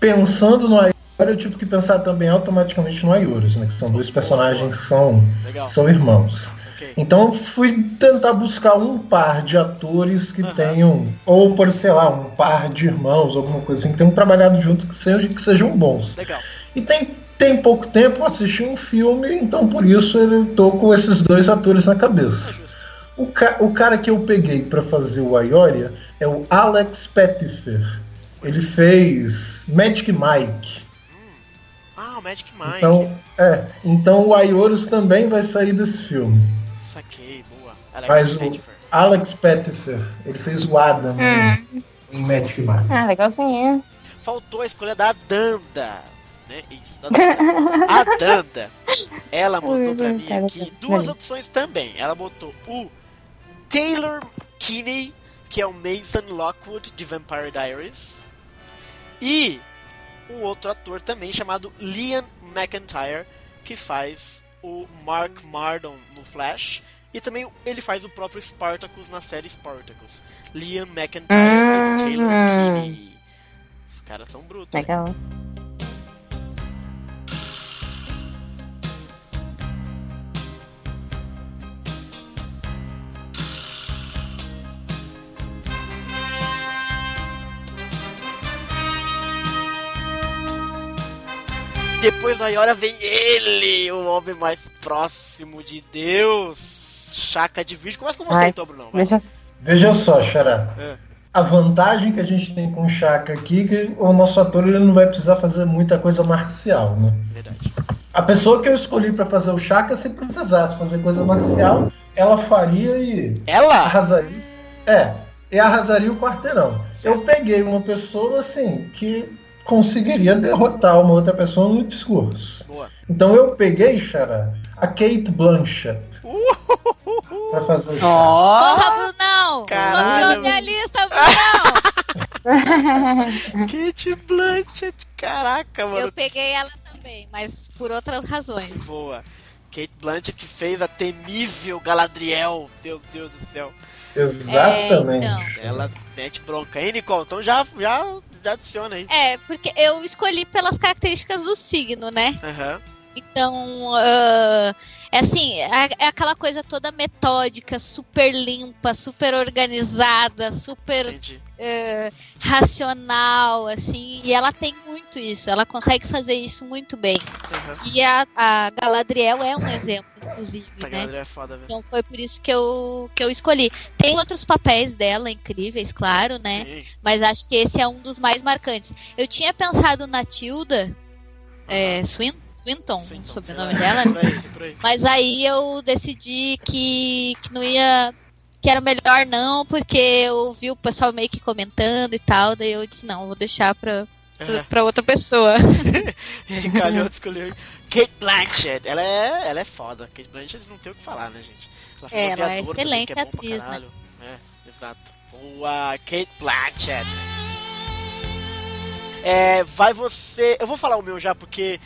pensando no Ayora, eu tive que pensar também automaticamente no Ayorus, né? Que são dois personagens que são, são irmãos. Okay. Então fui tentar buscar um par de atores que tenham, ou por sei lá, um par de irmãos, alguma coisa assim, que tenham trabalhado juntos que sejam, que sejam bons. Legal. E tem, tem pouco tempo eu assisti um filme, então por isso eu tô com esses dois atores na cabeça. É o, ca o cara que eu peguei para fazer o Ayoria é o Alex Pettifer. Ele fez Magic Mike. Ah, o Magic Mike. Então, é, então o Ayorus também vai sair desse filme. Saquei, boa. Alex Mas Pettifer. o Alex Pettifer, ele fez o Adam hum. em Magic Mike. Ah, legalzinho. Faltou a escolha da Danda. Né? Isso, da Danda. a Danda, ela botou pra mim aqui duas opções também. Ela botou o Taylor Kinney, que é o Mason Lockwood de Vampire Diaries. E um outro ator também chamado Liam McIntyre, que faz o Mark Mardon no Flash. E também ele faz o próprio Spartacus na série Spartacus. Liam McIntyre e Taylor hum. Kinney. Os caras são brutos. Legal. Né? Depois da hora vem ele, o homem mais próximo de Deus. Chaca de vídeo. Começa com você, então, Bruno. Veja, veja só, Xará. É. A vantagem que a gente tem com o Chaka aqui é que o nosso ator ele não vai precisar fazer muita coisa marcial, né? Verdade. A pessoa que eu escolhi para fazer o Chaka, se precisasse fazer coisa marcial, ela faria e. Ela? Arrasaria. É, e arrasaria o quarteirão. Certo. Eu peguei uma pessoa assim que conseguiria derrotar uma outra pessoa no discurso. Boa. Então eu peguei, Xará, a Kate Blanchett. Uh! pra fazer o oh. Porra, Brunão! Caralho! Copiou minha lista, Brunão! Kate Blanchett, caraca, mano. Eu peguei ela também, mas por outras razões. Boa. Kate Blanchett que fez a temível Galadriel, meu Deus do céu. Exatamente. É, então. Ela mete bronca aí, Nicole. Então já, já já adiciona aí. É, porque eu escolhi pelas características do signo, né? Uhum. Então, uh, é assim, é, é, aquela coisa toda metódica, super limpa, super organizada, super uh, racional, assim, e ela tem muito isso, ela consegue fazer isso muito bem. Uhum. E a, a Galadriel é um exemplo inclusive, a né? É foda, então foi por isso que eu, que eu escolhi. Tem outros papéis dela incríveis, claro, né? Sim. Mas acho que esse é um dos mais marcantes. Eu tinha pensado na Tilda é, Swin, Swinton, Swinton, sobrenome dela. Por aí, por aí. Mas aí eu decidi que, que não ia que era melhor não, porque eu vi o pessoal meio que comentando e tal, daí eu disse, não, vou deixar pra, pra, pra outra pessoa. Calhou escolheu Kate Blanchett, ela é, ela é foda. Kate Blanchett não tem o que falar, né, gente? Ela, é, ela é excelente é atriz, né? É, exato. Boa, Kate Blanchett. É, vai você. Eu vou falar o meu já, porque.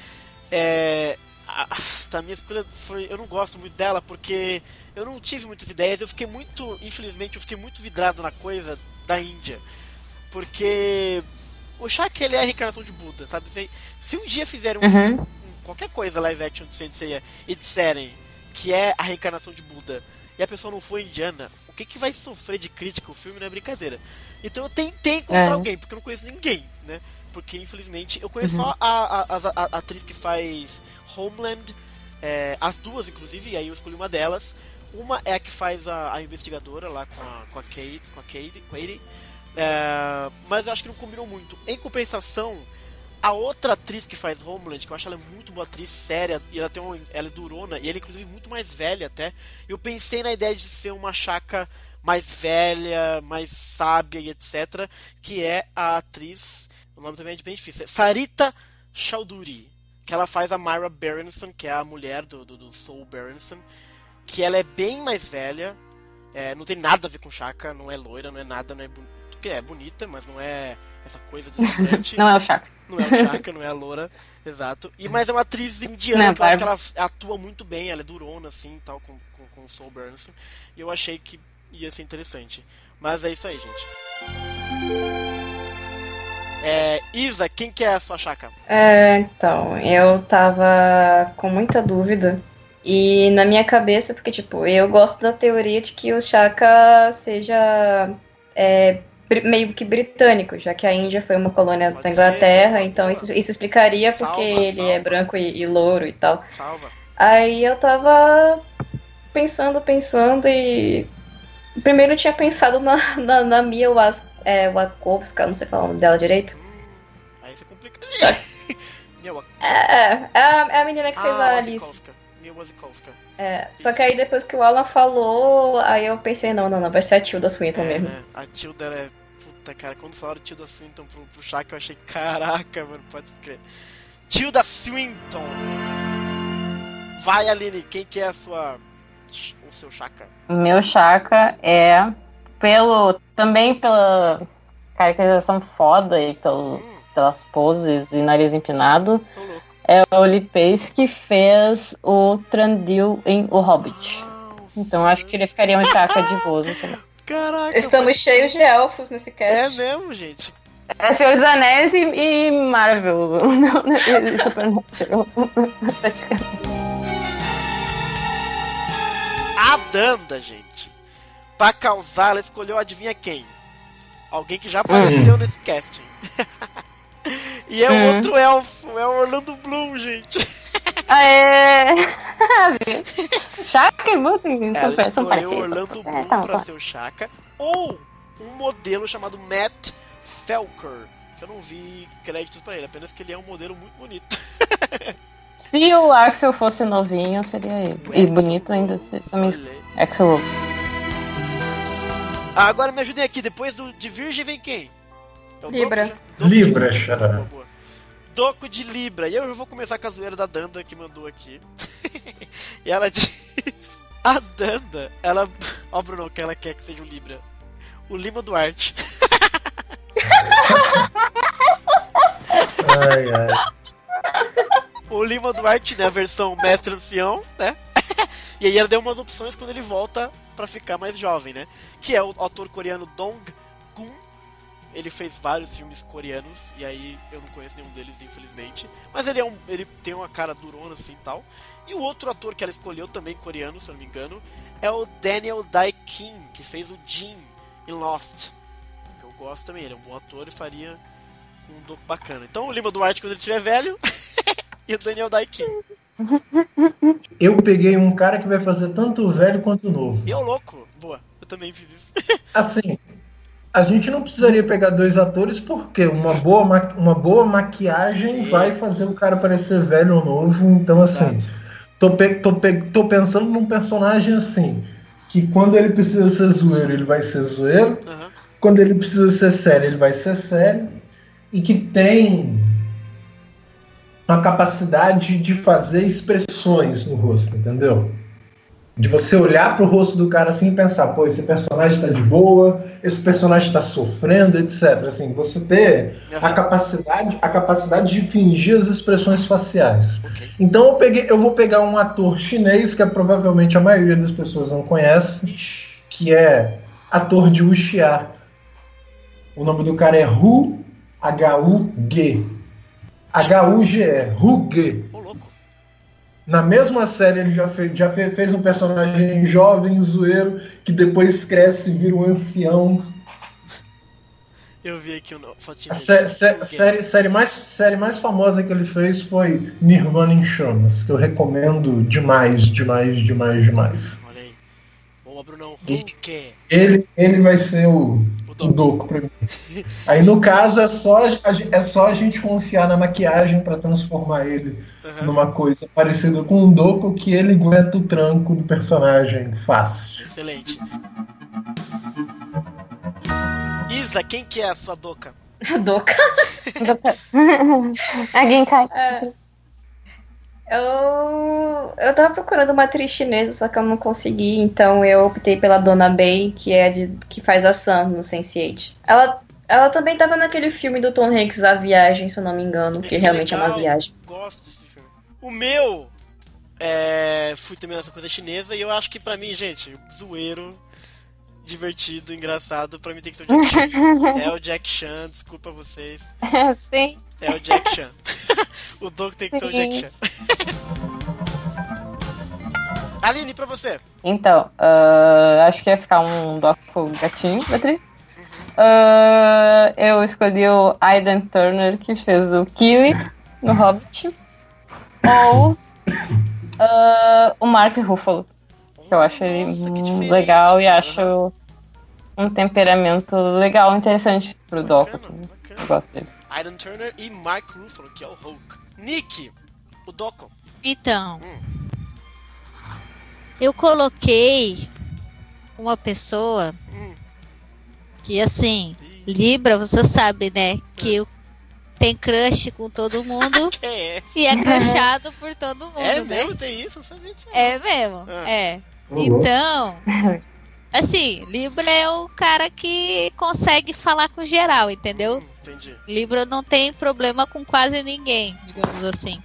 É, a, a minha escolha foi. Eu não gosto muito dela, porque eu não tive muitas ideias. Eu fiquei muito. Infelizmente, eu fiquei muito vidrado na coisa da Índia. Porque. O Shaq ele é a reencarnação de Buda, sabe? Se, se um dia fizerem um, uhum qualquer coisa live action de Sensei e disserem que é a reencarnação de Buda e a pessoa não for indiana, o que, que vai sofrer de crítica o filme não é brincadeira. Então eu tentei encontrar é. alguém, porque eu não conheço ninguém, né? Porque infelizmente eu conheço uhum. só a, a, a, a, atriz que faz Homeland, é, as duas inclusive, e aí eu escolhi uma delas. Uma é a que faz a, a investigadora lá com a, com a Kate, com a Kate, com a Katie. É, mas eu acho que não combinou muito. Em compensação, a outra atriz que faz Homeland, que eu acho ela muito boa atriz, séria, e ela tem uma, ela é durona, e ela é inclusive muito mais velha até. Eu pensei na ideia de ser uma chaca mais velha, mais sábia e etc, que é a atriz, o nome também é bem difícil, é Sarita Chowdhury, que ela faz a Myra Berenson, que é a mulher do, do, do Soul Berenson, que ela é bem mais velha, é, não tem nada a ver com chaca, não é loira, não é nada, não é, é bonita, mas não é essa coisa deslumbrante. não é o Chaka. Não é o Chaka, não é a loura, exato. E, mas é uma atriz indiana, não, que eu acho que ela atua muito bem, ela é durona, assim, tal, com, com, com o Soul Burnson. E eu achei que ia ser interessante. Mas é isso aí, gente. É, Isa, quem que é a sua Chaka? É, então, eu tava com muita dúvida. E na minha cabeça, porque, tipo, eu gosto da teoria de que o Chaka seja é, meio que britânico, já que a Índia foi uma colônia Pode da Inglaterra, ser, então isso, isso explicaria salva, porque ele é salva. branco e, e, louro e tal. Salva. Aí eu tava pensando, pensando e. Primeiro eu tinha pensado na, na, na Mia Was, é, Wakowska, não sei falar o nome dela direito. Hum, aí você complica. é, é, é, a, é a menina que ah, fez a Alice. Mia Wasikowska. É, só que aí depois que o Alan falou, aí eu pensei, não, não, não, vai ser a Tilda Swinton é, mesmo. Né? A Tilda é. Puta, cara, quando falaram Tilda Swinton pro, pro Shaq, eu achei, caraca, mano, pode crer. Tilda Swinton! Vai, Aline, quem que é a sua. o seu Chaka? Meu Chaka é pelo. também pela caracterização foda e pelos, hum. pelas poses e nariz empinado. Tô louco é o Pace que fez o Trandil em O Hobbit. Então acho que ele ficaria um chaca de vozo também. Caraca. Estamos mas... cheios de elfos nesse cast. É mesmo, gente. É Senhor dos Anéis e, e Marvel. Não, não, e Supernatural. A Danda, gente. Pra causar, ela escolheu adivinha quem? Alguém que já apareceu hum. nesse casting. E é hum. outro elfo, é o Orlando Bloom, gente. Ah, é. Chaka é muito Ela escolheu o Orlando Bloom é, tá, pra tá. ser o Chaka. Ou um modelo chamado Matt Felker. Que eu não vi créditos pra ele, apenas que ele é um modelo muito bonito. Se o Axel fosse novinho, seria ele. O e bonito ainda. Também. Axel. Agora me ajudem aqui, depois do, de Virgem vem quem? É Libra. Doco Libra, xará. Doco de Libra. E eu já vou começar com a zoeira da Danda que mandou aqui. e ela diz: A Danda, ela. Ó, oh, Bruno, que ela quer que seja o Libra. O Lima Duarte. ai, ai. O Lima Duarte, né? A versão mestre ancião, né? e aí ela deu umas opções quando ele volta para ficar mais jovem, né? Que é o ator coreano Dong ele fez vários filmes coreanos, e aí eu não conheço nenhum deles, infelizmente. Mas ele, é um, ele tem uma cara durona assim e tal. E o outro ator que ela escolheu, também coreano, se eu não me engano, é o Daniel Dae Kim, que fez o Jin em Lost. Que eu gosto também, ele é um bom ator e faria um doco bacana. Então o Lima Duarte quando ele estiver velho, e o Daniel Dae Kim. Eu peguei um cara que vai fazer tanto o velho quanto o novo. E eu louco, boa, eu também fiz isso. Assim, a gente não precisaria pegar dois atores porque uma boa, uma boa maquiagem Sim. vai fazer o cara parecer velho ou novo. Então, assim, tô, tô, tô pensando num personagem assim, que quando ele precisa ser zoeiro, ele vai ser zoeiro. Uhum. Quando ele precisa ser sério, ele vai ser sério. E que tem uma capacidade de fazer expressões no rosto, entendeu? De você olhar para o rosto do cara assim e pensar, pô, esse personagem está de boa, esse personagem está sofrendo, etc. Assim, você ter uhum. a capacidade, a capacidade de fingir as expressões faciais. Okay. Então eu peguei, eu vou pegar um ator chinês que é, provavelmente a maioria das pessoas não conhece, Ixi. que é ator de Wuxia. O nome do cara é Hu H-U-G. H-U-G-E, Hu Ge. Na mesma série ele já, fez, já fez um personagem jovem, zoeiro, que depois cresce e vira um ancião. Eu vi aqui o fotinho. A sé, sé, série, série, mais, série mais famosa que ele fez foi Nirvana em Chamas, que eu recomendo demais, demais, demais, demais. Olha aí. Obro não, Hulk. Ele, ele vai ser o, o Doku, o pra mim. Aí no caso é só, é só a gente confiar na maquiagem para transformar ele uhum. numa coisa parecida com o Doku que ele aguenta o tranco do personagem fácil. Excelente. Isa, quem que é a sua Doka? A Doka? a Genkai. É. Eu, eu tava procurando uma atriz chinesa, só que eu não consegui, então eu optei pela Dona Bei, que é de, que faz a Sam no Sense8. Ela, ela também tava naquele filme do Tom Hanks, A Viagem, se eu não me engano, Esse que realmente legal, é uma viagem. Gosto desse filme. O meu, é, fui também nessa coisa chinesa, e eu acho que pra mim, gente, zoeiro, divertido, engraçado, pra mim tem que ser o Jack Chan. é o Jack Chan, desculpa vocês. Sim. É o Jack Chan. o Doug tem que ser o Jack Chan. Aline, pra você. Então, uh, acho que ia ficar um Doco gatinho, Beatriz. Uh, eu escolhi o Aidan Turner, que fez o Kiwi no Hobbit. Ou uh, o Mark Ruffalo, que eu acho ele legal e acho um temperamento legal, interessante pro Doc. Assim. Eu gosto dele. Aidan Turner e Mark Ruffalo, que é o Hulk. Nick, o Doco. Então, hum. eu coloquei uma pessoa hum. que, assim, Libra, você sabe, né? Que hum. tem crush com todo mundo é? e é crushado por todo mundo, é né? mesmo? Tem isso? Eu sabia disso. É mesmo, ah. é. Então, assim, Libra é o cara que consegue falar com geral, entendeu? Hum. Entendi. Libra não tem problema com quase ninguém, digamos assim.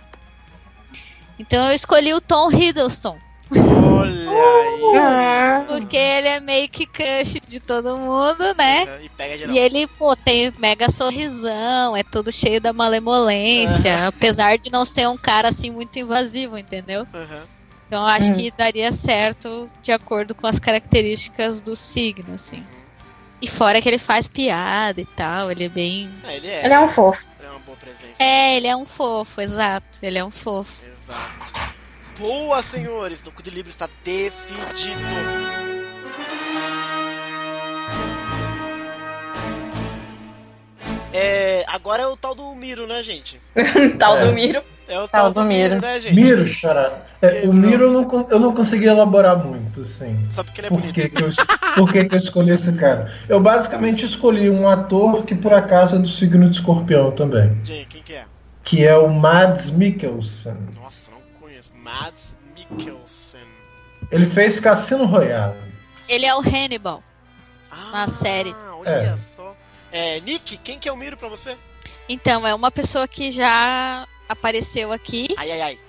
Então eu escolhi o Tom Hiddleston. Olha aí. Porque ele é meio que crush de todo mundo, né? E, e, ele, pô, tem mega sorrisão, é todo cheio da malemolência, uhum. apesar de não ser um cara assim muito invasivo, entendeu? Uhum. Então acho uhum. que daria certo de acordo com as características do signo, assim. E fora que ele faz piada e tal, ele é bem. É, ele, é. ele é um fofo. Ele é uma boa presença. É, ele é um fofo, exato. Ele é um fofo. Exato. Boa, senhores! O de Libra está decidido. É, agora é o tal do Miro, né, gente? tal é. do Miro. É o tal, tal do, Miro, Miro, né, gente? Miro, Xará. É, o Miro eu não, eu não consegui elaborar muito, assim. Só porque ele é por bonito. Que eu, por que, que eu escolhi esse cara? Eu basicamente escolhi um ator que por acaso é do signo de escorpião também. Jay, quem que é? Que é o Mads Mikkelsen. Nossa, não conheço. Mads Mikkelsen. Ele fez Cassino Royale. Ele é o Hannibal. Ah, na série. Olha é. só. É, Nick, quem que é o Miro pra você? Então, é uma pessoa que já apareceu aqui. Ai, ai, ai.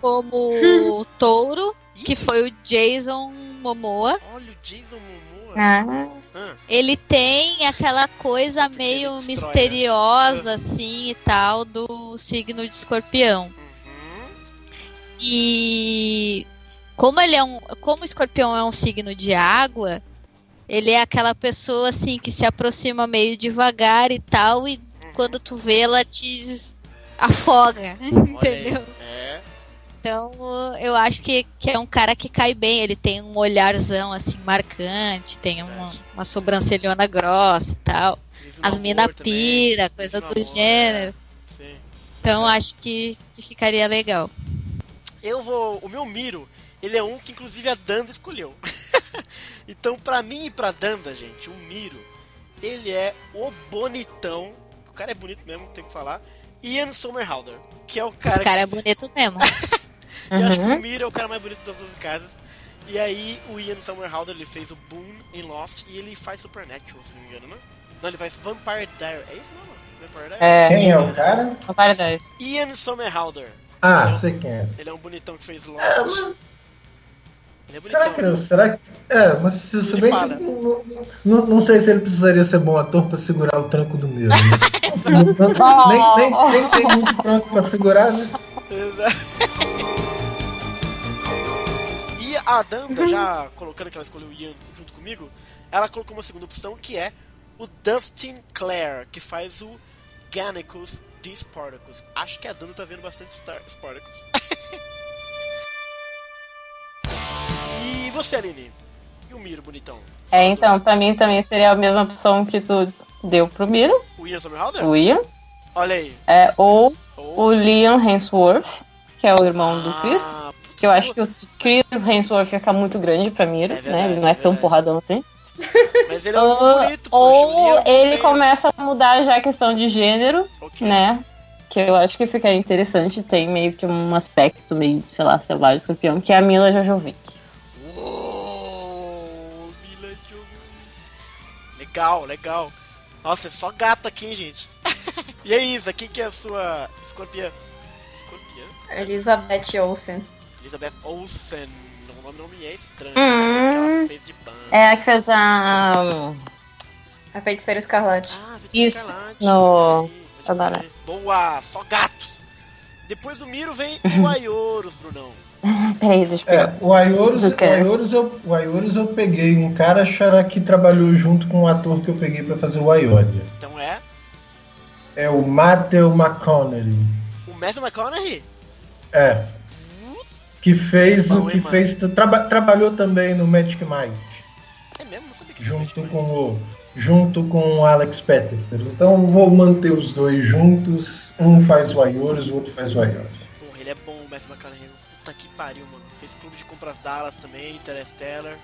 Como touro, que foi o Jason Momoa. Olha o Jason Momoa. Ah. Ele tem aquela coisa meio destrói, né? misteriosa, né? assim, e tal, do signo de escorpião. Uhum. E como ele é um. Como o escorpião é um signo de água, ele é aquela pessoa assim que se aproxima meio devagar e tal, e uhum. quando tu vê, ela te afoga, entendeu? É. Então, eu acho que, que é um cara que cai bem. Ele tem um olharzão, assim, marcante, tem uma, uma sobrancelhona grossa e tal. As mina pira, coisa do gênero. É. Então, acho que, que ficaria legal. Eu vou. O meu Miro, ele é um que inclusive a Danda escolheu. então, pra mim e pra Danda, gente, o Miro, ele é o bonitão. O cara é bonito mesmo, tem que falar. Ian Somerhalder, que é o cara. Esse cara que... é bonito mesmo. eu uhum. acho que o Mira é o cara mais bonito das duas casas. E aí o Ian Somerhalder ele fez o Boone em Lost e ele faz Supernatural, se não me engano, né? Não, ele faz Vampire Diaries. É isso não, Vampire Diaries? É. Quem é o cara? Vampire Diaries. Ian Somerhalder. Ah, é sei quem é. Ele é um bonitão que fez Lost. É, mas... É será que não? Será que. É, mas se, se bem que não, não, não, sei se ele precisaria ser bom ator pra segurar o tranco do meu. Né? nem, nem, nem tem muito tranco pra segurar, né? e a Danda, já colocando que ela escolheu o Ian junto comigo, ela colocou uma segunda opção que é o Dustin Clare, que faz o Gannicus de Spartacus. Acho que a Danda tá vendo bastante Star Spartacus. E você, Aline? E o Miro, bonitão? É, então, pra mim também seria a mesma opção que tu deu pro Miro. O Ian Somerhalder? O Ian. Olha aí. É, ou, ou... o Liam Hemsworth, que é o irmão ah, do Chris. Que eu acho que o Chris Hemsworth fica muito grande pra Miro, é verdade, né? Ele não é, é tão porradão assim. Mas ele é muito bonito, Ou é ele começa a mudar já a questão de gênero, okay. né? Que eu acho que fica interessante. Tem meio que um aspecto meio, sei lá, selvagem escorpião, que é a Mila Jojovic. Uou, Mila Jojovic. Legal, legal. Nossa, é só gato aqui, hein, gente. e aí, Isa, quem que é a sua escorpiã? Escorpiã? Elizabeth Olsen. Elizabeth Olsen nome não me é estranho. Hum, fez de É a que fez a. A Feiticeira Escarlate. Ah, Feiticeira Isso, Escarlate. No. Adoro. Boa, só gatos. Depois do Miro vem o Aioros, Brunão. Peraí, deixa eu é, o Aioros, o, Aioros eu, o eu peguei um cara que trabalhou junto com o um ator que eu peguei pra fazer o Aioria. Então é? É o Matthew McConaughey. O Matthew McConaughey? É que fez Bom, o que hein, fez traba, trabalhou também no Magic Mike. É mesmo, não sabia que junto com o junto com o Alex Petter. Então vou manter os dois juntos. Um faz o Ayorus, o outro faz o Ayorus. Porra, ele é bom, o Matthew McConaughey. Puta que pariu, mano. Fez Clube de Compras Dallas também, Interstellar.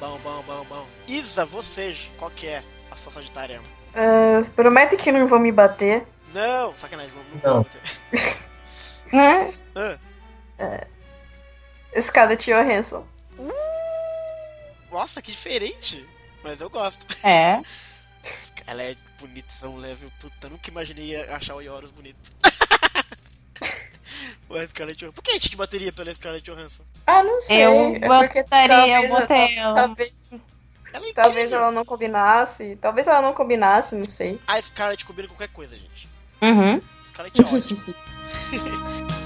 Bom, bom, bom, bom. Isa, você, qual que é a sua Sagitária? Uh, promete que não vão me bater. Não, sacanagem, não, não. bater. né? Uh. Uh, Scarlett Johansson. Uh, nossa, que diferente. Mas eu gosto. É. Ela é bonita, um level. Puta, nunca imaginei achar o Yoros bonito. o Scarlett Johansson. Por que a gente bateria pela Scarlett Johansson? Ah, não sei. Eu é botaria, eu botei ela. Talvez, ela é talvez ela não combinasse. Talvez ela não combinasse, não sei. A Scarlett combina qualquer coisa, gente. Uhum. Scarlett é ótimo.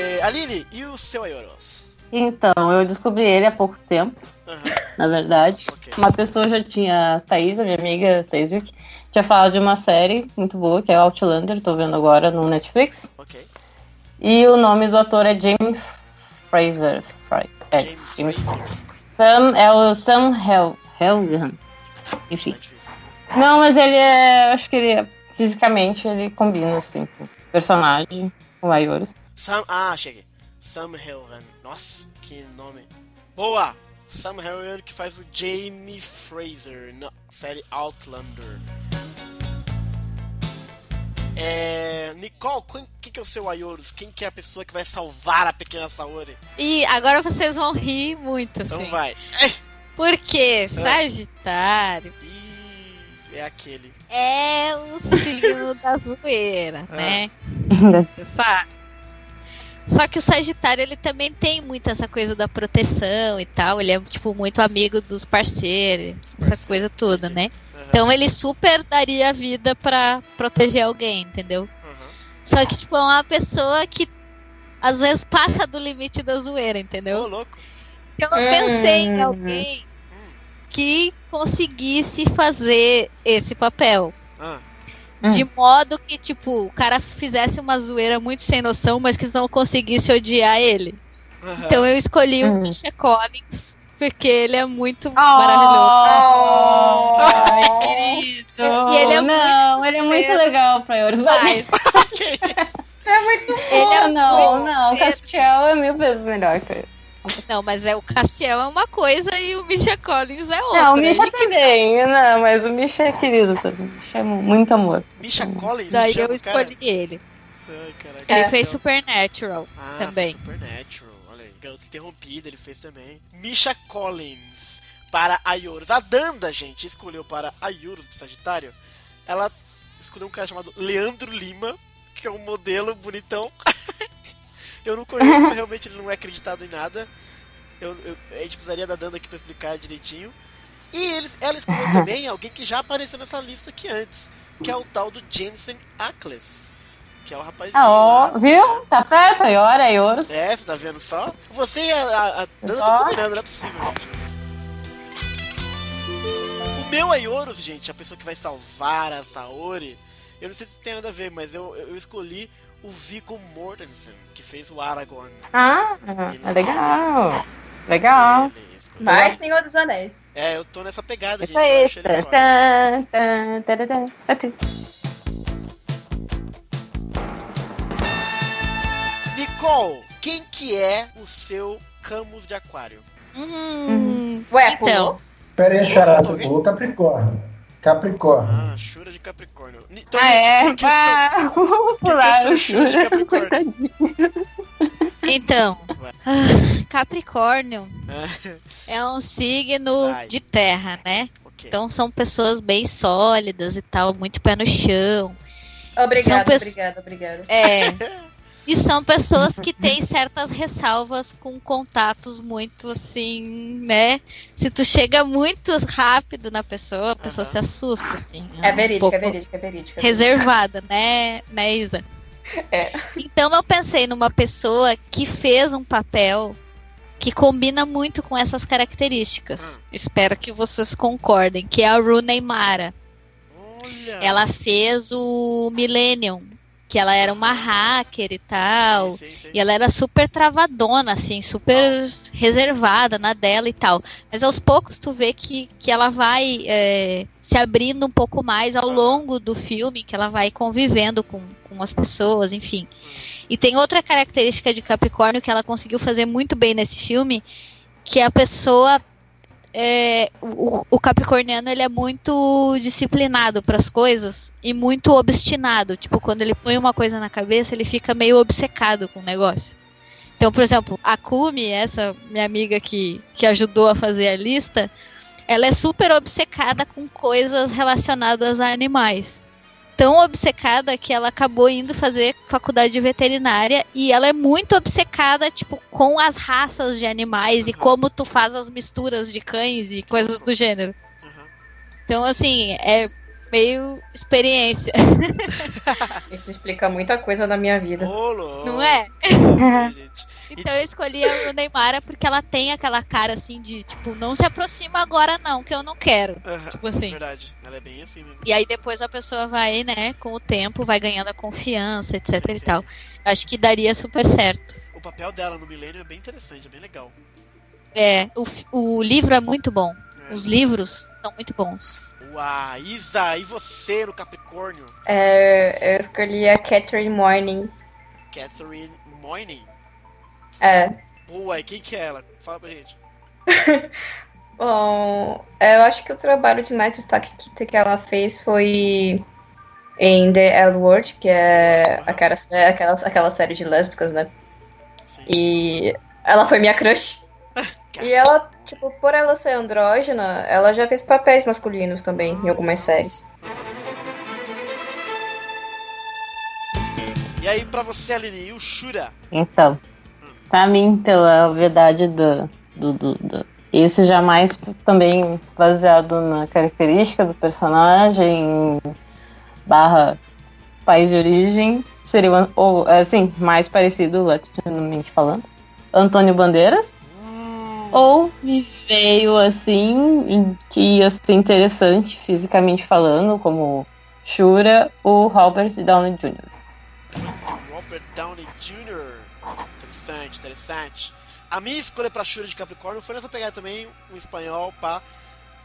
É, Aline, e o seu Aioros? Então, eu descobri ele há pouco tempo, uhum. na verdade. Okay. Uma pessoa já tinha, a Thaís, a minha amiga Thaís Wick, tinha falado de uma série muito boa, que é Outlander, tô vendo agora no Netflix. Ok. E o nome do ator é James Fraser. É, James, James Fraser. Sam, é o Sam Hel Helgan. Enfim. Não, mas ele é. Acho que ele é, fisicamente ele combina assim com o personagem, com o Aioros. Sam. Ah, cheguei. Sam Helgan. Nossa, que nome. Boa! Sam Helgan que faz o Jamie Fraser na série Outlander. É... Nicole, quem que, que é o seu Ayorus? Quem que é a pessoa que vai salvar a pequena Saori? E agora vocês vão rir muito, assim. Então vai. Porque Sagitário. Ih, é aquele. É o signo da zoeira, ah. né? Você sabe. Só que o Sagitário, ele também tem muito essa coisa da proteção e tal. Ele é, tipo, muito amigo dos parceiros, essa coisa toda, né? Então ele super daria a vida para proteger alguém, entendeu? Uhum. Só que, tipo, é uma pessoa que às vezes passa do limite da zoeira, entendeu? Louco. Eu não pensei em hum. alguém que conseguisse fazer esse papel. Ah. Hum. De modo que, tipo, o cara fizesse uma zoeira muito sem noção, mas que não conseguisse odiar ele. Uhum. Então eu escolhi o hum. Misha Collins, porque ele é muito oh, maravilhoso. Oh, ai, querido. E ele é não, muito ele é muito legal pra Euros. é muito Ele é não, muito não, o Castiel é mil vezes melhor que ele. Não, mas é o Castiel é uma coisa e o Misha Collins é outra. Não, o Misha Ele também. Que... Não, mas o Misha é querido também. O Misha é muito amor. Misha Collins? Daí eu escolhi cara... ele. Ai, caraca, ele é. fez Supernatural ah, também. Supernatural, Garoto Interrompido ele fez também. Misha Collins para Ayorus. A Danda, gente, escolheu para Ayorus do Sagitário. Ela escolheu um cara chamado Leandro Lima, que é um modelo bonitão. Eu não conheço, realmente ele não é acreditado em nada. Eu, eu, a gente precisaria da Danda aqui pra explicar direitinho. E eles, ela escolheu também alguém que já apareceu nessa lista aqui antes, que é o tal do Jensen Ackles. Que é o rapazinho. Ah, oh, viu? Tá perto, aí, hora, aí, ouro. É, você tá vendo só? Você e a, a, a Danda estão combinando, não é possível, gente. O meu Aioros, gente, a pessoa que vai salvar a Saori, eu não sei se tem nada a ver, mas eu, eu escolhi o Viggo Mortensen, que fez o Aragorn. Ah, é legal. Legal. Mais Senhor dos Anéis. É, eu tô nessa pegada, Isso gente. Aí. Nicole, quem que é o seu Camus de Aquário? Hum, Ué, então. Pera aí, Chará, você falou Capricórnio. Capricórnio. Ah, Shura de Capricórnio. Então, ah, é? Que, ah, claro, Shura de Capricórnio. Então, Capricórnio é um signo Vai. de terra, né? Okay. Então são pessoas bem sólidas e tal, muito pé no chão. Obrigada, obrigada, obrigada. É. E são pessoas que têm certas ressalvas com contatos muito assim, né? Se tu chega muito rápido na pessoa, a pessoa uhum. se assusta, assim. É, é verídica, um é verídica, é verídica. Reservada, né, né, Isa? É. Então eu pensei numa pessoa que fez um papel que combina muito com essas características. Hum. Espero que vocês concordem, que é a Rooney Mara. Olha. Ela fez o Millennium, que ela era uma hacker e tal. Sim, sim, sim. E ela era super travadona, assim, super reservada na dela e tal. Mas aos poucos tu vê que, que ela vai é, se abrindo um pouco mais ao longo do filme, que ela vai convivendo com, com as pessoas, enfim. E tem outra característica de Capricórnio que ela conseguiu fazer muito bem nesse filme, que é a pessoa é, o, o, capricorniano ele é muito disciplinado para as coisas e muito obstinado. Tipo, quando ele põe uma coisa na cabeça, ele fica meio obcecado com o negócio. Então, por exemplo, a Kumi, essa minha amiga que, que ajudou a fazer a lista, ela é super obcecada com coisas relacionadas a animais tão obcecada que ela acabou indo fazer faculdade de veterinária e ela é muito obcecada, tipo, com as raças de animais uhum. e como tu faz as misturas de cães e coisas do gênero. Uhum. Então, assim, é meio experiência. Isso explica muita coisa na minha vida. Não é? Então eu escolhi a Neymar porque ela tem aquela cara assim de, tipo, não se aproxima agora não, que eu não quero. Uhum, tipo assim. Verdade, ela é bem assim mesmo. E aí depois a pessoa vai, né, com o tempo, vai ganhando a confiança, etc sim, e sim, tal. Sim. Acho que daria super certo. O papel dela no Milênio é bem interessante, é bem legal. É, o, o livro é muito bom. É. Os livros são muito bons. Uau, Isa, e você no Capricórnio? É, eu escolhi a Catherine Morning. Catherine Morning? É. Boa, e quem que é ela? Fala pra gente. Bom, eu acho que o trabalho de mais destaque que, que ela fez foi em The L Word, que é aquela, aquela, aquela série de lésbicas, né? Sim. E ela foi minha crush. e ela, tipo, por ela ser andrógena, ela já fez papéis masculinos também em algumas séries. E aí, pra você, Aline, e o Shura? Então, Pra mim, pela obviedade do, do, do, do. Esse jamais também baseado na característica do personagem barra país de origem seria ou assim mais parecido latinamente falando Antônio Bandeiras? Ou me veio assim que ia ser interessante fisicamente falando como Shura o Robert Downey Jr. Robert Downey Jr interessante. A minha escolha pra Shura de Capricórnio foi nessa pegada também, um espanhol, pá.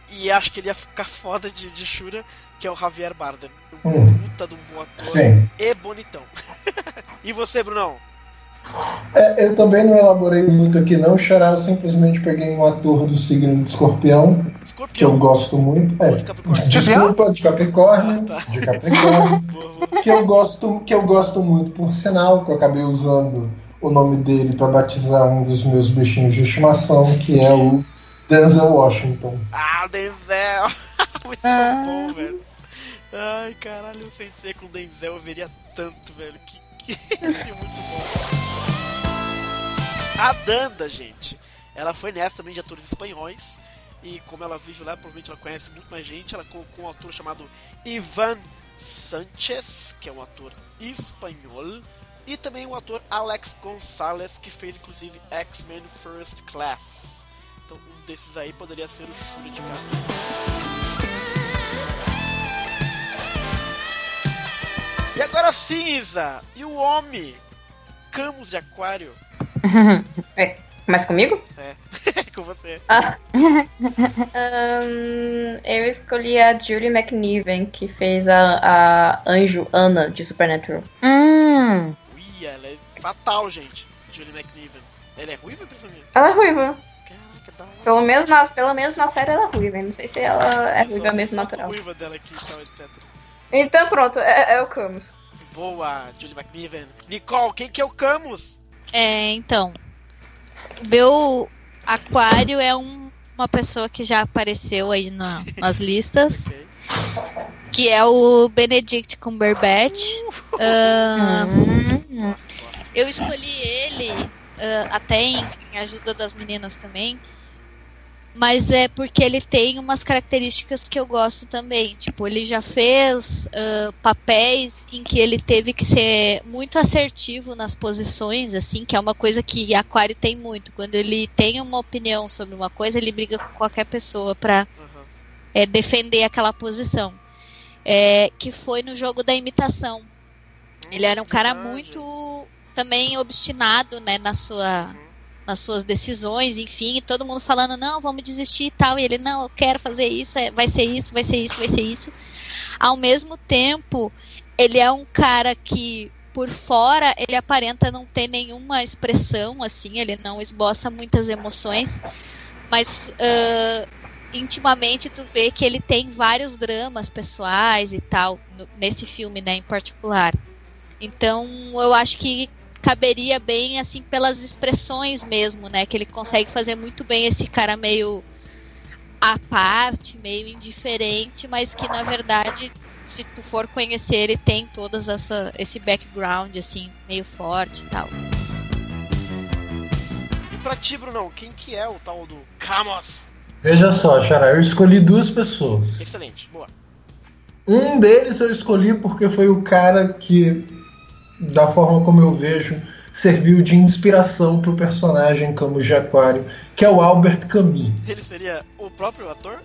E acho que ele ia ficar foda de, de Shura, que é o Javier Bardem. Um hum. puta de um bom ator Sim. e bonitão. e você, Brunão? É, eu também não elaborei muito aqui não, Xará, eu simplesmente peguei um ator do signo de escorpião, escorpião. que eu gosto muito. É, de desculpa, de Capricórnio. Ah, tá. De Capricórnio. que, eu gosto, que eu gosto muito, por sinal, que eu acabei usando o nome dele para batizar um dos meus bichinhos de estimação, que é o Denzel Washington. Ah, Denzel! Muito ah. bom, velho. Ai, caralho, o Sensei com Denzel eu veria tanto, velho. Que, que... muito bom. A Danda, gente, ela foi nessa também de atores espanhóis. E como ela vive lá, provavelmente ela conhece muito mais gente. Ela colocou um ator chamado Ivan Sanchez, que é um ator espanhol. E também o ator Alex Gonzalez, que fez inclusive X-Men First Class. Então um desses aí poderia ser o Shura de cara. E agora sim, Isa, e o homem? Camus de aquário. é, mas comigo? É, com você. Ah. um, eu escolhi a Julie McNiven, que fez a, a Anjo Anna de Supernatural. Hum. Ela é fatal, gente. Julie McNiven. Ela é ruiva, Priscila? Ela é ruiva. Caraca, da Pelo menos, na, pelo menos na série ela é ruiva. Não sei se ela é ruiva mesmo natural. ruiva dela aqui e tal, etc. Então pronto, é, é o Camus. Boa, Julie McNiven. Nicole, quem que é o Camus? É, então. Meu aquário é um, uma pessoa que já apareceu aí na, nas listas. Okay. Que é o Benedict Cumberbatch. Uh, uh, eu escolhi ele uh, até em, em ajuda das meninas também mas é porque ele tem umas características que eu gosto também. Tipo, ele já fez uh, papéis em que ele teve que ser muito assertivo nas posições, assim, que é uma coisa que Aquário tem muito. Quando ele tem uma opinião sobre uma coisa, ele briga com qualquer pessoa para uhum. é, defender aquela posição. É, que foi no jogo da imitação. Ele era um cara muito também obstinado, né, na sua uhum nas suas decisões, enfim, todo mundo falando, não, vamos desistir e tal, e ele, não, eu quero fazer isso, é, vai ser isso, vai ser isso, vai ser isso. Ao mesmo tempo, ele é um cara que, por fora, ele aparenta não ter nenhuma expressão, assim, ele não esboça muitas emoções, mas uh, intimamente tu vê que ele tem vários dramas pessoais e tal, nesse filme, né, em particular. Então, eu acho que caberia bem assim pelas expressões mesmo, né? Que ele consegue fazer muito bem esse cara meio à parte, meio indiferente, mas que na verdade, se tu for conhecer, ele tem todas essa esse background assim meio forte e tal. E pra ti, Bruno, quem que é o tal do Camus? Veja só, Xará, eu escolhi duas pessoas. Excelente, boa. Um deles eu escolhi porque foi o cara que da forma como eu vejo, serviu de inspiração para o personagem Camus de Aquário, que é o Albert Camus. Ele seria o próprio ator?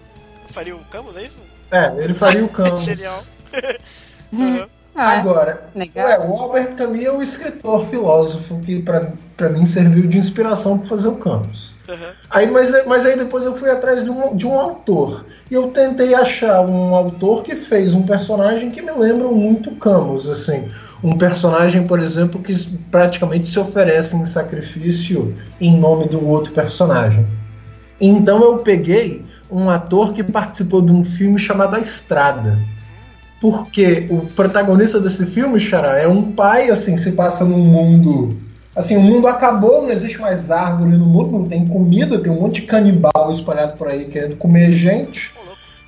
Faria o Camus, é isso? É, ele faria o Camus. Genial. uhum. Ah, Agora, é, o Albert Camus é o escritor, filósofo, que para mim serviu de inspiração para fazer o Camus. Uhum. Aí, mas, mas aí depois eu fui atrás de um, de um autor. E eu tentei achar um autor que fez um personagem que me lembra muito Camus, assim um personagem, por exemplo, que praticamente se oferece em sacrifício em nome um outro personagem. Então eu peguei um ator que participou de um filme chamado A Estrada. Porque o protagonista desse filme, Xará, é um pai, assim, se passa num mundo. Assim, o mundo acabou, não existe mais árvore no mundo, não tem comida, tem um monte de canibal espalhado por aí querendo comer gente.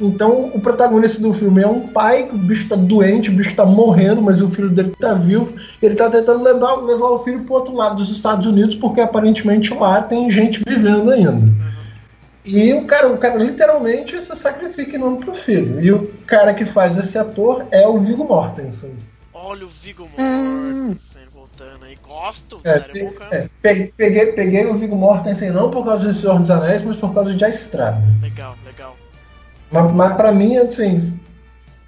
Então, o protagonista do filme é um pai que o bicho tá doente, o bicho tá morrendo, mas o filho dele tá vivo. Ele tá tentando levar, levar o filho pro outro lado dos Estados Unidos, porque aparentemente lá tem gente vivendo ainda. E o cara, o cara literalmente se sacrifica em nome pro filho. E o cara que faz esse ator é o Viggo Mortensen. Olha o Viggo Mortensen hum. voltando aí. Gosto, é, cara, é, é, peguei, peguei, peguei o Viggo Mortensen não por causa do Senhor dos Anéis, mas por causa de A Estrada. Legal, legal. Mas, mas pra mim, assim,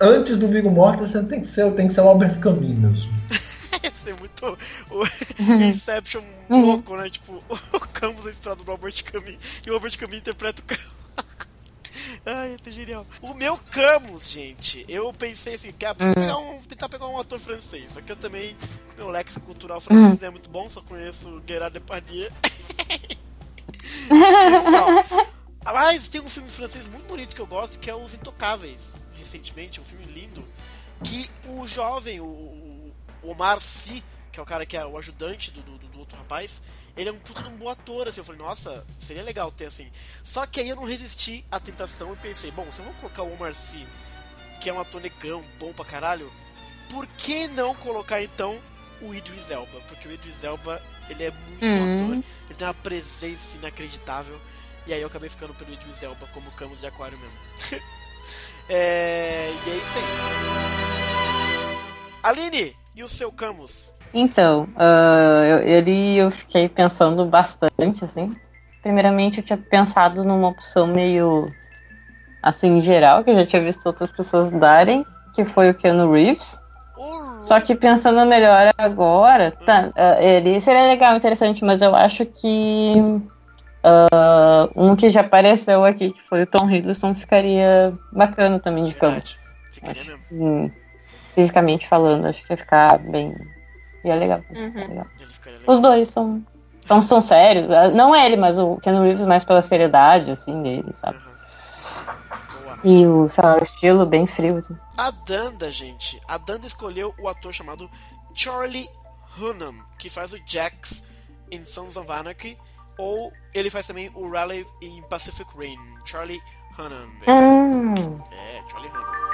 antes do Viggo Mortensen tem que ser, tem que ser o Albert Camus mesmo. Esse é muito o Inception louco, né? Tipo, o Camus é estrada do Albert Camus e o Albert Camus interpreta o Camus. Ai, é genial. O meu Camus, gente, eu pensei assim, que, ah, pegar um, tentar pegar um ator francês. Só que eu também, meu léxico cultural francês não é muito bom, só conheço Gerard Depardieu. Pessoal, mas tem um filme francês muito bonito que eu gosto, que é Os Intocáveis. Recentemente, um filme lindo. Que o jovem, o, o Omar Sy, que é o cara que é o ajudante do, do, do outro rapaz, ele é um puto de um bom ator, assim. Eu falei, nossa, seria legal ter assim. Só que aí eu não resisti à tentação e pensei, bom, se eu vou colocar o Omar Sy, que é um ator negão, bom pra caralho, por que não colocar então o Idris Elba? Porque o Idris Elba, ele é muito uhum. bom ator, ele tem uma presença inacreditável. E aí eu acabei ficando pelo Idris Elba como Camus de Aquário mesmo. é, e é isso aí. Aline, e o seu Camus? Então, uh, eu, ele eu fiquei pensando bastante, assim. Primeiramente, eu tinha pensado numa opção meio assim, em geral, que eu já tinha visto outras pessoas darem, que foi o Keanu Reeves. Só que pensando melhor agora, tá, uh, ele seria legal, interessante, mas eu acho que uh, um que já apareceu aqui, que foi o Tom Hiddleston, ficaria bacana também de campo. Ficaria mesmo. Sim, fisicamente falando, acho que ia ficar bem. Ia legal. Uhum. legal. Os dois são, são, são sérios. Não ele, mas o Ken Reeves mais pela seriedade, assim, dele, sabe? Uhum. E o, sei lá, o estilo bem frio, assim. A Danda, gente, a Danda escolheu o ator chamado Charlie Hunnam, que faz o Jax em Sons of Anarchy, ou ele faz também o Raleigh em Pacific Rim. Charlie Hunnam. Hum. É, Charlie Hunnam.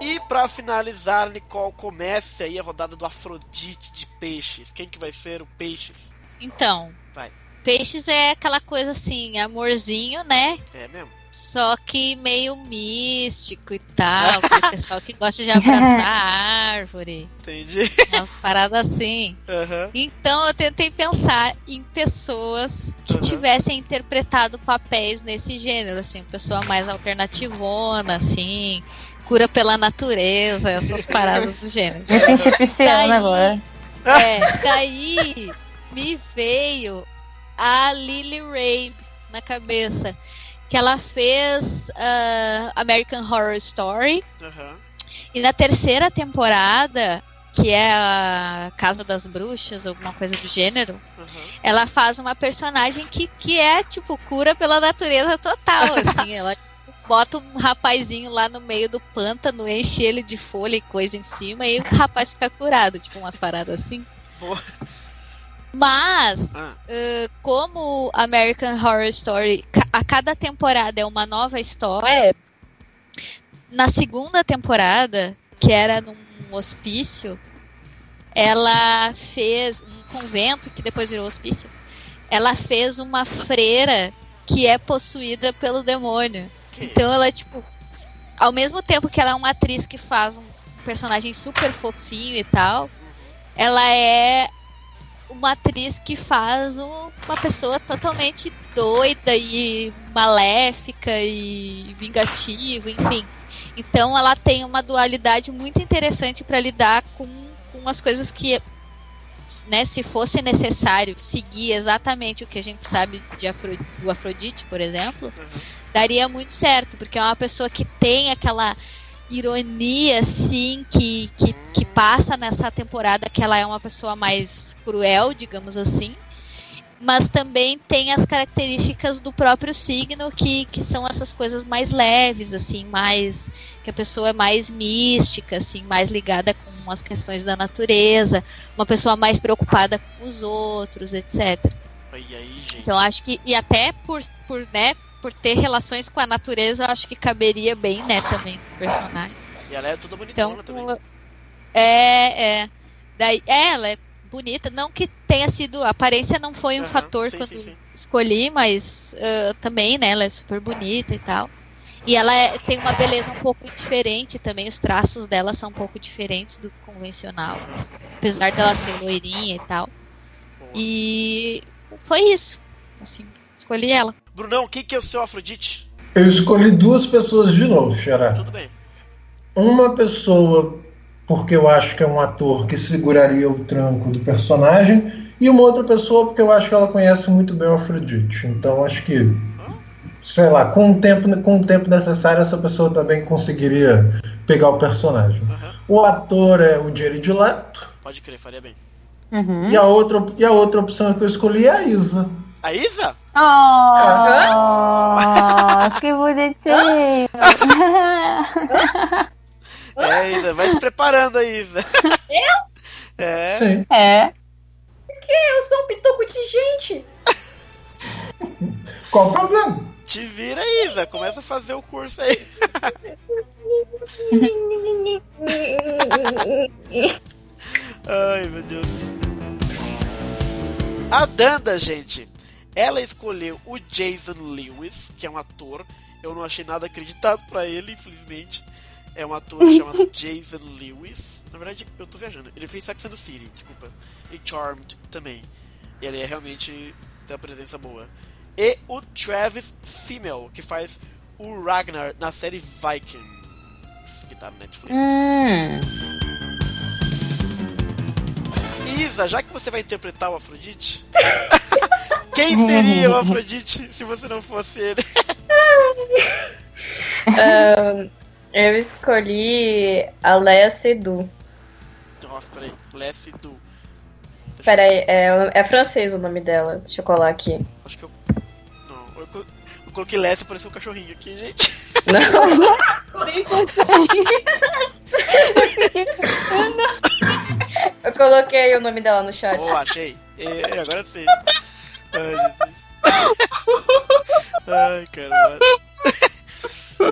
E para finalizar, Nicole, comece aí a rodada do Afrodite de peixes. Quem que vai ser o peixes? Então, vai. Peixes é aquela coisa assim, amorzinho, né? É mesmo. Só que meio místico e tal. o pessoal que gosta de abraçar a árvore. Entendi. Umas paradas assim. Uhum. Então eu tentei pensar em pessoas que uhum. tivessem interpretado papéis nesse gênero, assim, pessoa mais alternativona, assim cura pela natureza, essas paradas do gênero. Me senti pisciana agora. É, daí me veio a Lily Rabe na cabeça. Que ela fez uh, American Horror Story. Uhum. E na terceira temporada, que é a Casa das Bruxas, alguma coisa do gênero, uhum. ela faz uma personagem que, que é, tipo, cura pela natureza total, assim. ela bota um rapazinho lá no meio do pântano, enche ele de folha e coisa em cima, e o rapaz fica curado, tipo umas paradas assim. Mas, ah. uh, como American Horror Story, a cada temporada é uma nova história, na segunda temporada, que era num hospício, ela fez um convento, que depois virou hospício, ela fez uma freira que é possuída pelo demônio. Então ela é tipo. Ao mesmo tempo que ela é uma atriz que faz um personagem super fofinho e tal, ela é uma atriz que faz um, uma pessoa totalmente doida e maléfica e vingativa, enfim. Então ela tem uma dualidade muito interessante para lidar com, com as coisas que, né, se fosse necessário seguir exatamente o que a gente sabe de Afro, do Afrodite, por exemplo, uhum daria muito certo, porque é uma pessoa que tem aquela ironia, assim, que, que, que passa nessa temporada, que ela é uma pessoa mais cruel, digamos assim, mas também tem as características do próprio signo, que, que são essas coisas mais leves, assim, mais. que a pessoa é mais mística, assim, mais ligada com as questões da natureza, uma pessoa mais preocupada com os outros, etc. Aí, então acho que. E até por, por né, por ter relações com a natureza, eu acho que caberia bem, né, também, o personagem. E ela é toda bonitona então, também. É, é. Daí, é, ela é bonita. Não que tenha sido. A aparência não foi um uhum, fator sim, quando sim, sim. escolhi, mas uh, também, né? Ela é super bonita e tal. E ela é, tem uma beleza um pouco diferente também. Os traços dela são um pouco diferentes do convencional. Apesar dela ser loirinha e tal. E foi isso. Assim, escolhi ela. Brunão, quem que é o seu Afrodite? Eu escolhi duas pessoas de novo, Xará. Tudo bem. Uma pessoa, porque eu acho que é um ator que seguraria o tranco do personagem, e uma outra pessoa, porque eu acho que ela conhece muito bem o Afrodite. Então acho que, sei lá, com o tempo, com o tempo necessário, essa pessoa também conseguiria pegar o personagem. Uhum. O ator é o Jared Leto. Pode crer, faria bem. Uhum. E, a outra, e a outra opção que eu escolhi é a Isa. A Isa? Oh, que bonitinho. é, Isa, vai se preparando aí, Isa. Eu? É. Sim. É. Por que? Eu sou um pitoco de gente. Qual o problema? Te vira, Isa. Começa a fazer o curso aí. Ai, meu Deus. A Danda, gente, ela escolheu o Jason Lewis, que é um ator. Eu não achei nada acreditado para ele, infelizmente. É um ator chamado Jason Lewis. Na verdade, eu tô viajando. Ele fez Sex and the City, desculpa. E Charmed também. E ele é realmente tem uma presença boa. E o Travis Fimmel, que faz o Ragnar na série Vikings, que tá no Netflix. Hum. Isa, já que você vai interpretar o Afrodite, quem seria o Afrodite se você não fosse ele? um, eu escolhi a Leia Sedu. Nossa, peraí, Leia Sedu. Peraí, é, é francês o nome dela. Deixa eu colar aqui. Acho que eu. Não, eu, eu coloquei Leia e apareceu um cachorrinho aqui, gente. Não. Nem Eu coloquei o nome dela no chat. Oh, achei. E, agora sim. Ai, Jesus. Ai, caramba.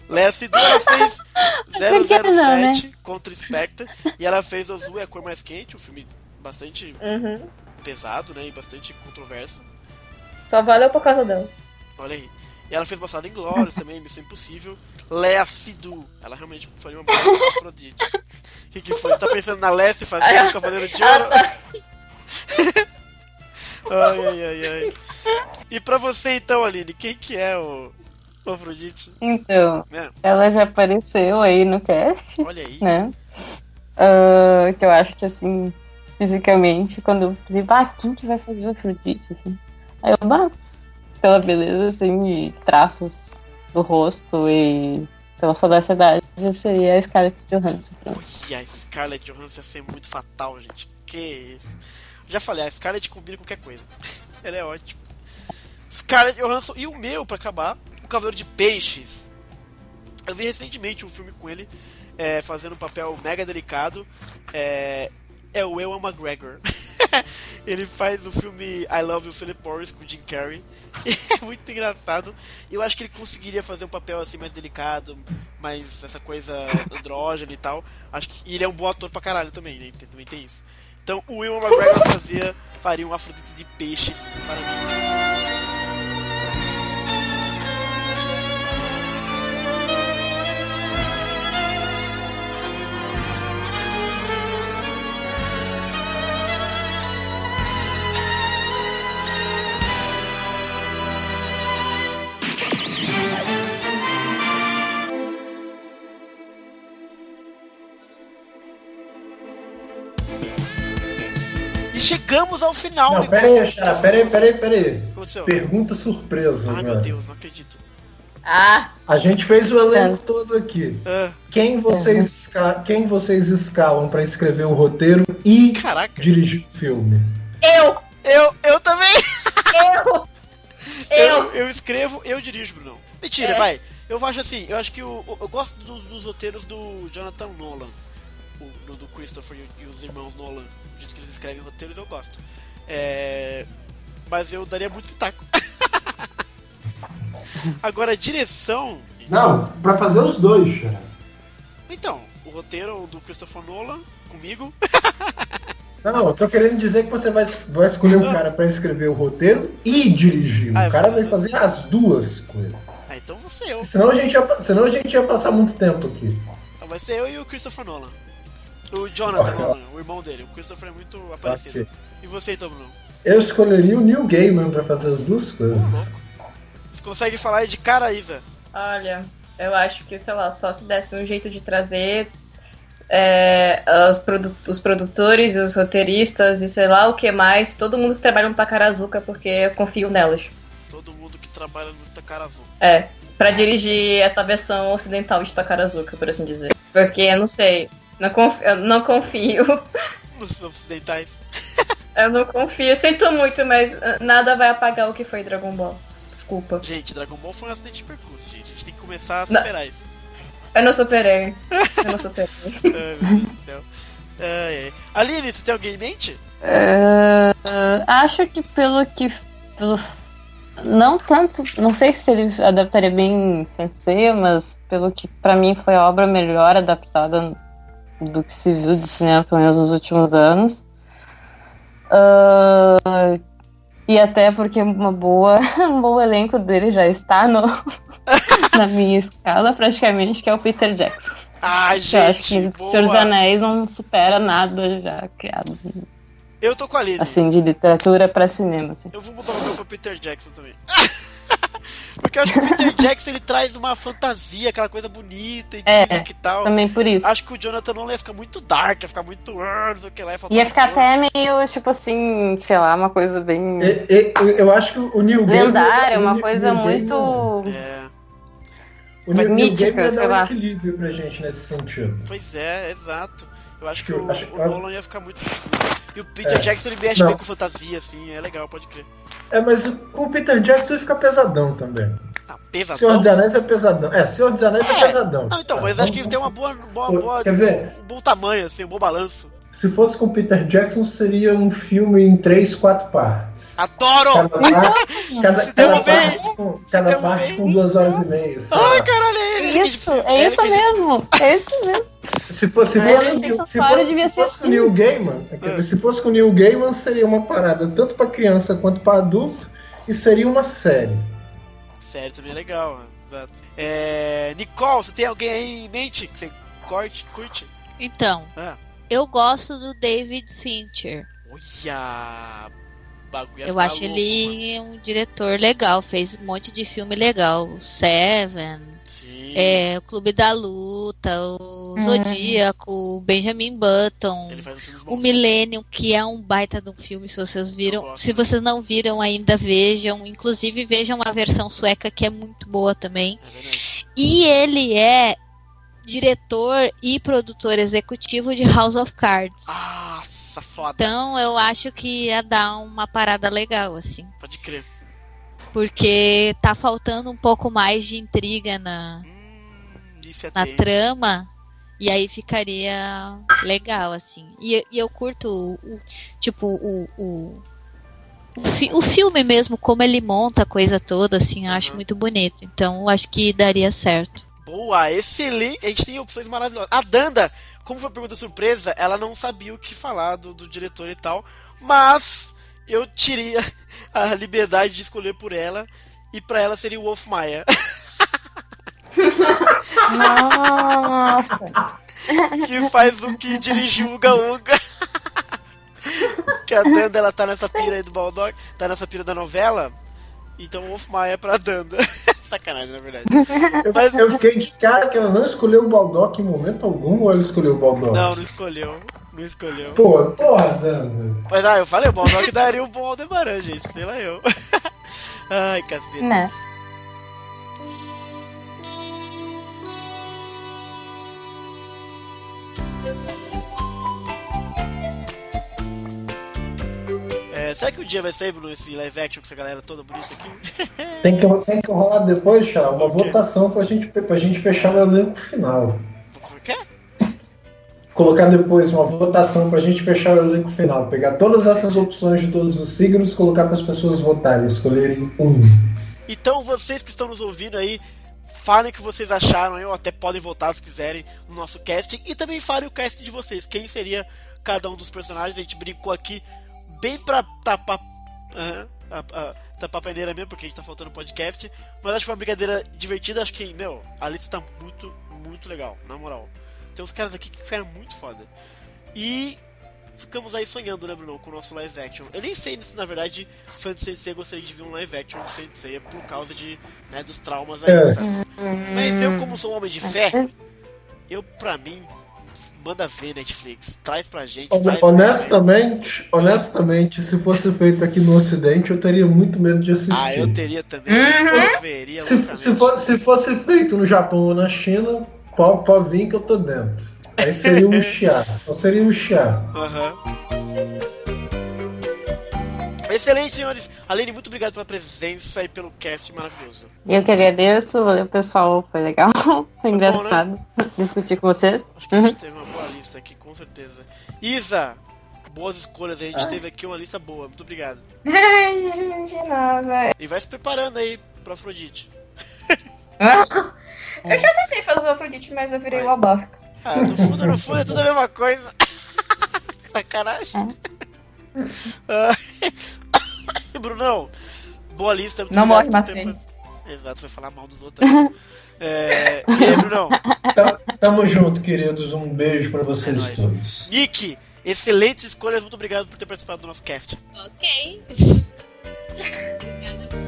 Léa Sidu, ela fez 007 né? contra Spectre e ela fez Azul é a Cor Mais Quente, um filme bastante uhum. pesado, né, e bastante controverso. Só valeu por causa dela. Olha aí. E ela fez Passado em Glórias também, Missão Impossível. Léa Sidu. Ela realmente faria uma boa Afrodite. O que, que foi? Você tá pensando na Lessie fazendo o Cavaleiro de Ouro? ai, ai, ai, ai. E pra você então, Aline, quem que é o, o Afrodite? Então, é. ela já apareceu aí no cast. Olha aí. Né? Uh, que eu acho que assim, fisicamente, quando eu pensei, ah, quem que vai fazer o Afrodite? Assim? Aí eu, bah, pela beleza, assim, e traços do rosto e pela fadacidade, seria a Scarlett Johansson. Ui, a Scarlett Johansson ia ser muito fatal, gente. Que isso. Já falei, a Scarlett combina qualquer coisa. Ela é ótima. Scarlett Johansson e o meu, para acabar, o Cavaleiro de Peixes. Eu vi recentemente um filme com ele, é, fazendo um papel mega delicado. É, é o Ewan McGregor. ele faz o filme I Love You Philip Morris com Jim Carrey. é muito engraçado. Eu acho que ele conseguiria fazer um papel assim mais delicado, mais essa coisa andrógena e tal. Acho que e ele é um bom ator pra caralho também, né? Também tem isso. Então o Ewan McGregor fazia, faria um Afrodite de peixes para mim. Chegamos ao final. Não, pera aí, Xara, pera aí, pera aí, pera aí. Pergunta surpresa. Ai, meu Deus, não acredito. Ah! A gente fez o elenco é. todo aqui. Ah. Quem, vocês uhum. esca... Quem vocês escalam para escrever o roteiro e Caraca. dirigir o filme? Eu! Eu, eu também! Eu! Eu, eu escrevo, eu dirijo, Bruno. Mentira, é. vai. Eu acho assim, eu acho que o, eu gosto dos, dos roteiros do Jonathan Nolan, o, do, do Christopher e, e os irmãos Nolan escrevem roteiros, eu gosto. É... Mas eu daria muito pitaco. Agora, a direção. Não, pra fazer os dois, cara. Então, o roteiro do Christopher Nolan, comigo. Não, eu tô querendo dizer que você vai, vai escolher um cara pra escrever o roteiro e dirigir. Ah, o cara vai fazer as duas coisas. Ah, então você eu. Senão a, gente ia, senão a gente ia passar muito tempo aqui. Então vai ser eu e o Christopher Nolan. O Jonathan Nolan, o irmão dele. O Christopher é muito aparecido. Okay. E você, então, Bruno? Eu escolheria o Neil Gaiman pra fazer as duas coisas. Você consegue falar de cara, Isa? Olha, eu acho que, sei lá, só se desse um jeito de trazer é, os, produ os produtores, os roteiristas e sei lá o que mais, todo mundo que trabalha no Takarazuka, porque eu confio nelas. Todo mundo que trabalha no Takarazuka. É, pra dirigir essa versão ocidental de Takarazuka, por assim dizer. Porque, eu não sei, não confio, eu não confio. Nos ocidentais. eu não confio. Sinto muito, mas ah, nada vai apagar o que foi Dragon Ball. Desculpa. Gente, Dragon Ball foi um acidente de percurso, gente. A gente tem que começar a superar não. isso. Eu não superei. Eu não superei. Ai, meu Deus do céu. Ai, ai. Aline, você tem alguém em mente? Uh, acho que pelo que. Pelo, não tanto. Não sei se ele adaptaria bem Sensei, mas pelo que pra mim foi a obra melhor adaptada do que se viu de cinema, pelo menos nos últimos anos. Uh, e até porque uma boa, um bom elenco dele já está no, na minha escala, praticamente, que é o Peter Jackson. Ai, gente, eu acho que boa. Senhor dos Anéis não supera nada já criado. Eu tô com a Lili. Assim, de literatura pra cinema. Assim. Eu vou botar o meu pro Peter Jackson também. Porque eu acho que o Peter Jackson ele traz uma fantasia, aquela coisa bonita e é, que tal. Também por isso. Acho que o Jonathan Nolan ia ficar muito dark, ia ficar muito. Uh, não sei o que lá. Ia, ia ficar até meio, tipo assim, sei lá, uma coisa bem. eu, eu acho que o Neil Gaiman. Lendário, uma coisa Neil muito. Gaiman, é. O Neil, mítica, Neil Gaiman dá um equilíbrio pra gente nesse sentido. Pois é, exato. Eu acho que o, acho... o Nolan ia ficar muito. E o Peter é. Jackson ele mexe bem com fantasia, assim, é legal, pode crer. É, mas com o Peter Jackson ele fica pesadão também. Ah, pesadão? Senhor dos Anéis é pesadão. É, Senhor dos Anéis é, é pesadão. Não, então, mas acho que tem uma boa, boa, boa, Quer ver? um bom tamanho, assim, um bom balanço. Se fosse com Peter Jackson, seria um filme em três, quatro partes. Adoro! Cada parte, cada, cada parte, com, cada parte com duas horas e meia. Ai, caralho, é ele! Isso, é isso mesmo. É isso mesmo. Se fosse, se fosse, se fosse, se fosse, se fosse com o Neil Gaiman, é. se fosse com o Neil Gaiman, seria uma parada tanto para criança quanto para adulto e seria uma série. Série também é legal, exato. É... Nicole, você tem alguém aí em mente que você curte? curte? Então, ah. Eu gosto do David Fincher. Olha! Eu acho louco, ele mano. um diretor legal, fez um monte de filme legal. Seven, é, o Clube da Luta, o uhum. Zodíaco, o Benjamin Button, o Millennium, que é um baita de um filme, se vocês viram. Se vocês não viram ainda, vejam. Inclusive, vejam a versão sueca, que é muito boa também. É e ele é diretor e produtor executivo de House of Cards. Nossa, foda. Então, eu acho que ia dar uma parada legal, assim. Pode crer. Porque tá faltando um pouco mais de intriga na. Hum na trama. E aí ficaria legal, assim. E, e eu curto o, tipo, o, o, o, fi, o, filme mesmo, como ele monta a coisa toda, assim, eu acho muito bonito. Então acho que daria certo. Boa, excelente. A gente tem opções maravilhosas. A Danda, como foi pergunta surpresa, ela não sabia o que falar do, do diretor e tal. Mas eu tirei a liberdade de escolher por ela. E para ela seria o Wolf Maia. Nossa! que faz o que dirigiu o Gaúga. que a Danda ela tá nessa pira aí do Baldock, tá nessa pira da novela. Então o Wolf Maia é pra Danda. Sacanagem, na verdade. Eu, Mas... eu fiquei de cara que ela não escolheu o Baldock em momento algum ou ela escolheu o Baldock? Não, não escolheu. Não escolheu. Pô, porra, Danda. Mas ah, eu falei, o Baldock daria um bom Aldebaran, gente. Sei lá eu. Ai, cacete. Não. É, será que o um dia vai sair, Bruno, esse live action com essa galera toda bonita aqui? Tem que, tem que rolar depois, Chá, uma votação pra gente, pra gente fechar o elenco final. O quê? Colocar depois uma votação pra gente fechar o elenco final. Pegar todas essas opções de todos os signos, colocar para as pessoas votarem, escolherem um. Então, vocês que estão nos ouvindo aí, falem o que vocês acharam, ou até podem votar se quiserem no nosso casting. E também falem o casting de vocês. Quem seria cada um dos personagens? A gente brincou aqui bem pra tapar. Uhum, a, a, tapar a peneira mesmo, porque a gente tá faltando podcast. Mas acho que foi uma brincadeira divertida. Acho que, meu, a lista tá muito, muito legal, na moral. Tem uns caras aqui que ficaram muito foda. E ficamos aí sonhando, né, Bruno, com o nosso live action. Eu nem sei se, na verdade, fã de Sensei gostaria de ver um live action do Sensei por causa de, né, dos traumas aí, é. sabe? Mas eu, como sou um homem de fé, eu, pra mim, manda ver Netflix, traz pra gente. honestamente, honestamente, se fosse feito aqui no Ocidente, eu teria muito medo de assistir. Ah, eu teria também. Uhum. Veria se, se, for, se, fosse feito no Japão ou na China, pode, pode vir que eu tô dentro. Aí seria um chiar. Então seria um chiar. Aham. Uhum. Excelente, senhores. Aline, muito obrigado pela presença e pelo cast maravilhoso. Eu que agradeço. Valeu, pessoal. Foi legal. Foi, Foi engraçado bom, né? discutir com você. Acho que a gente uhum. teve uma boa lista aqui, com certeza. Isa, boas escolhas. A gente ah. teve aqui uma lista boa. Muito obrigado. Ai, gente, nada. E vai se preparando aí pra Afrodite. eu já tentei fazer o Afrodite, mas eu virei o Abafka. Ah, no fundo, no fundo é tudo a mesma coisa. Sacanagem. É. Brunão, boa lista. Não morre, Marcelo. Exato, vai falar mal dos outros. é... E aí, Brunão? Tamo junto, queridos. Um beijo pra vocês é todos. Nick, excelentes escolhas. Muito obrigado por ter participado do nosso cast. Ok. Obrigada.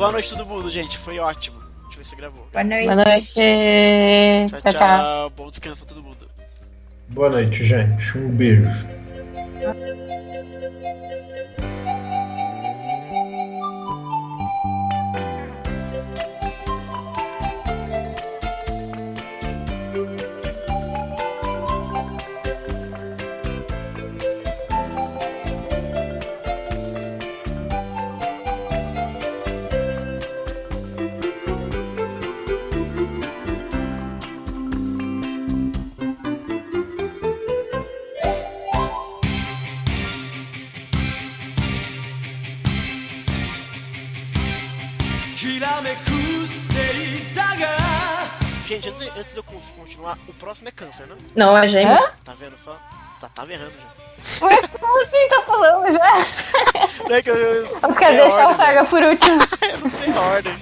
Boa noite todo mundo, gente. Foi ótimo. Deixa eu ver se gravou. Boa noite. Boa noite. Tchau, tchau. tchau. Bom descanso pra todo mundo. Boa noite, gente. Um beijo. 啊。Gente, antes, antes de eu continuar, o próximo é câncer, né? Não, é gente Tá vendo só? Tá, tá errando já. Como assim tá falando já? não é que eu, eu, eu quer deixar ordem, o Saga né? por último. eu não sei a ordem.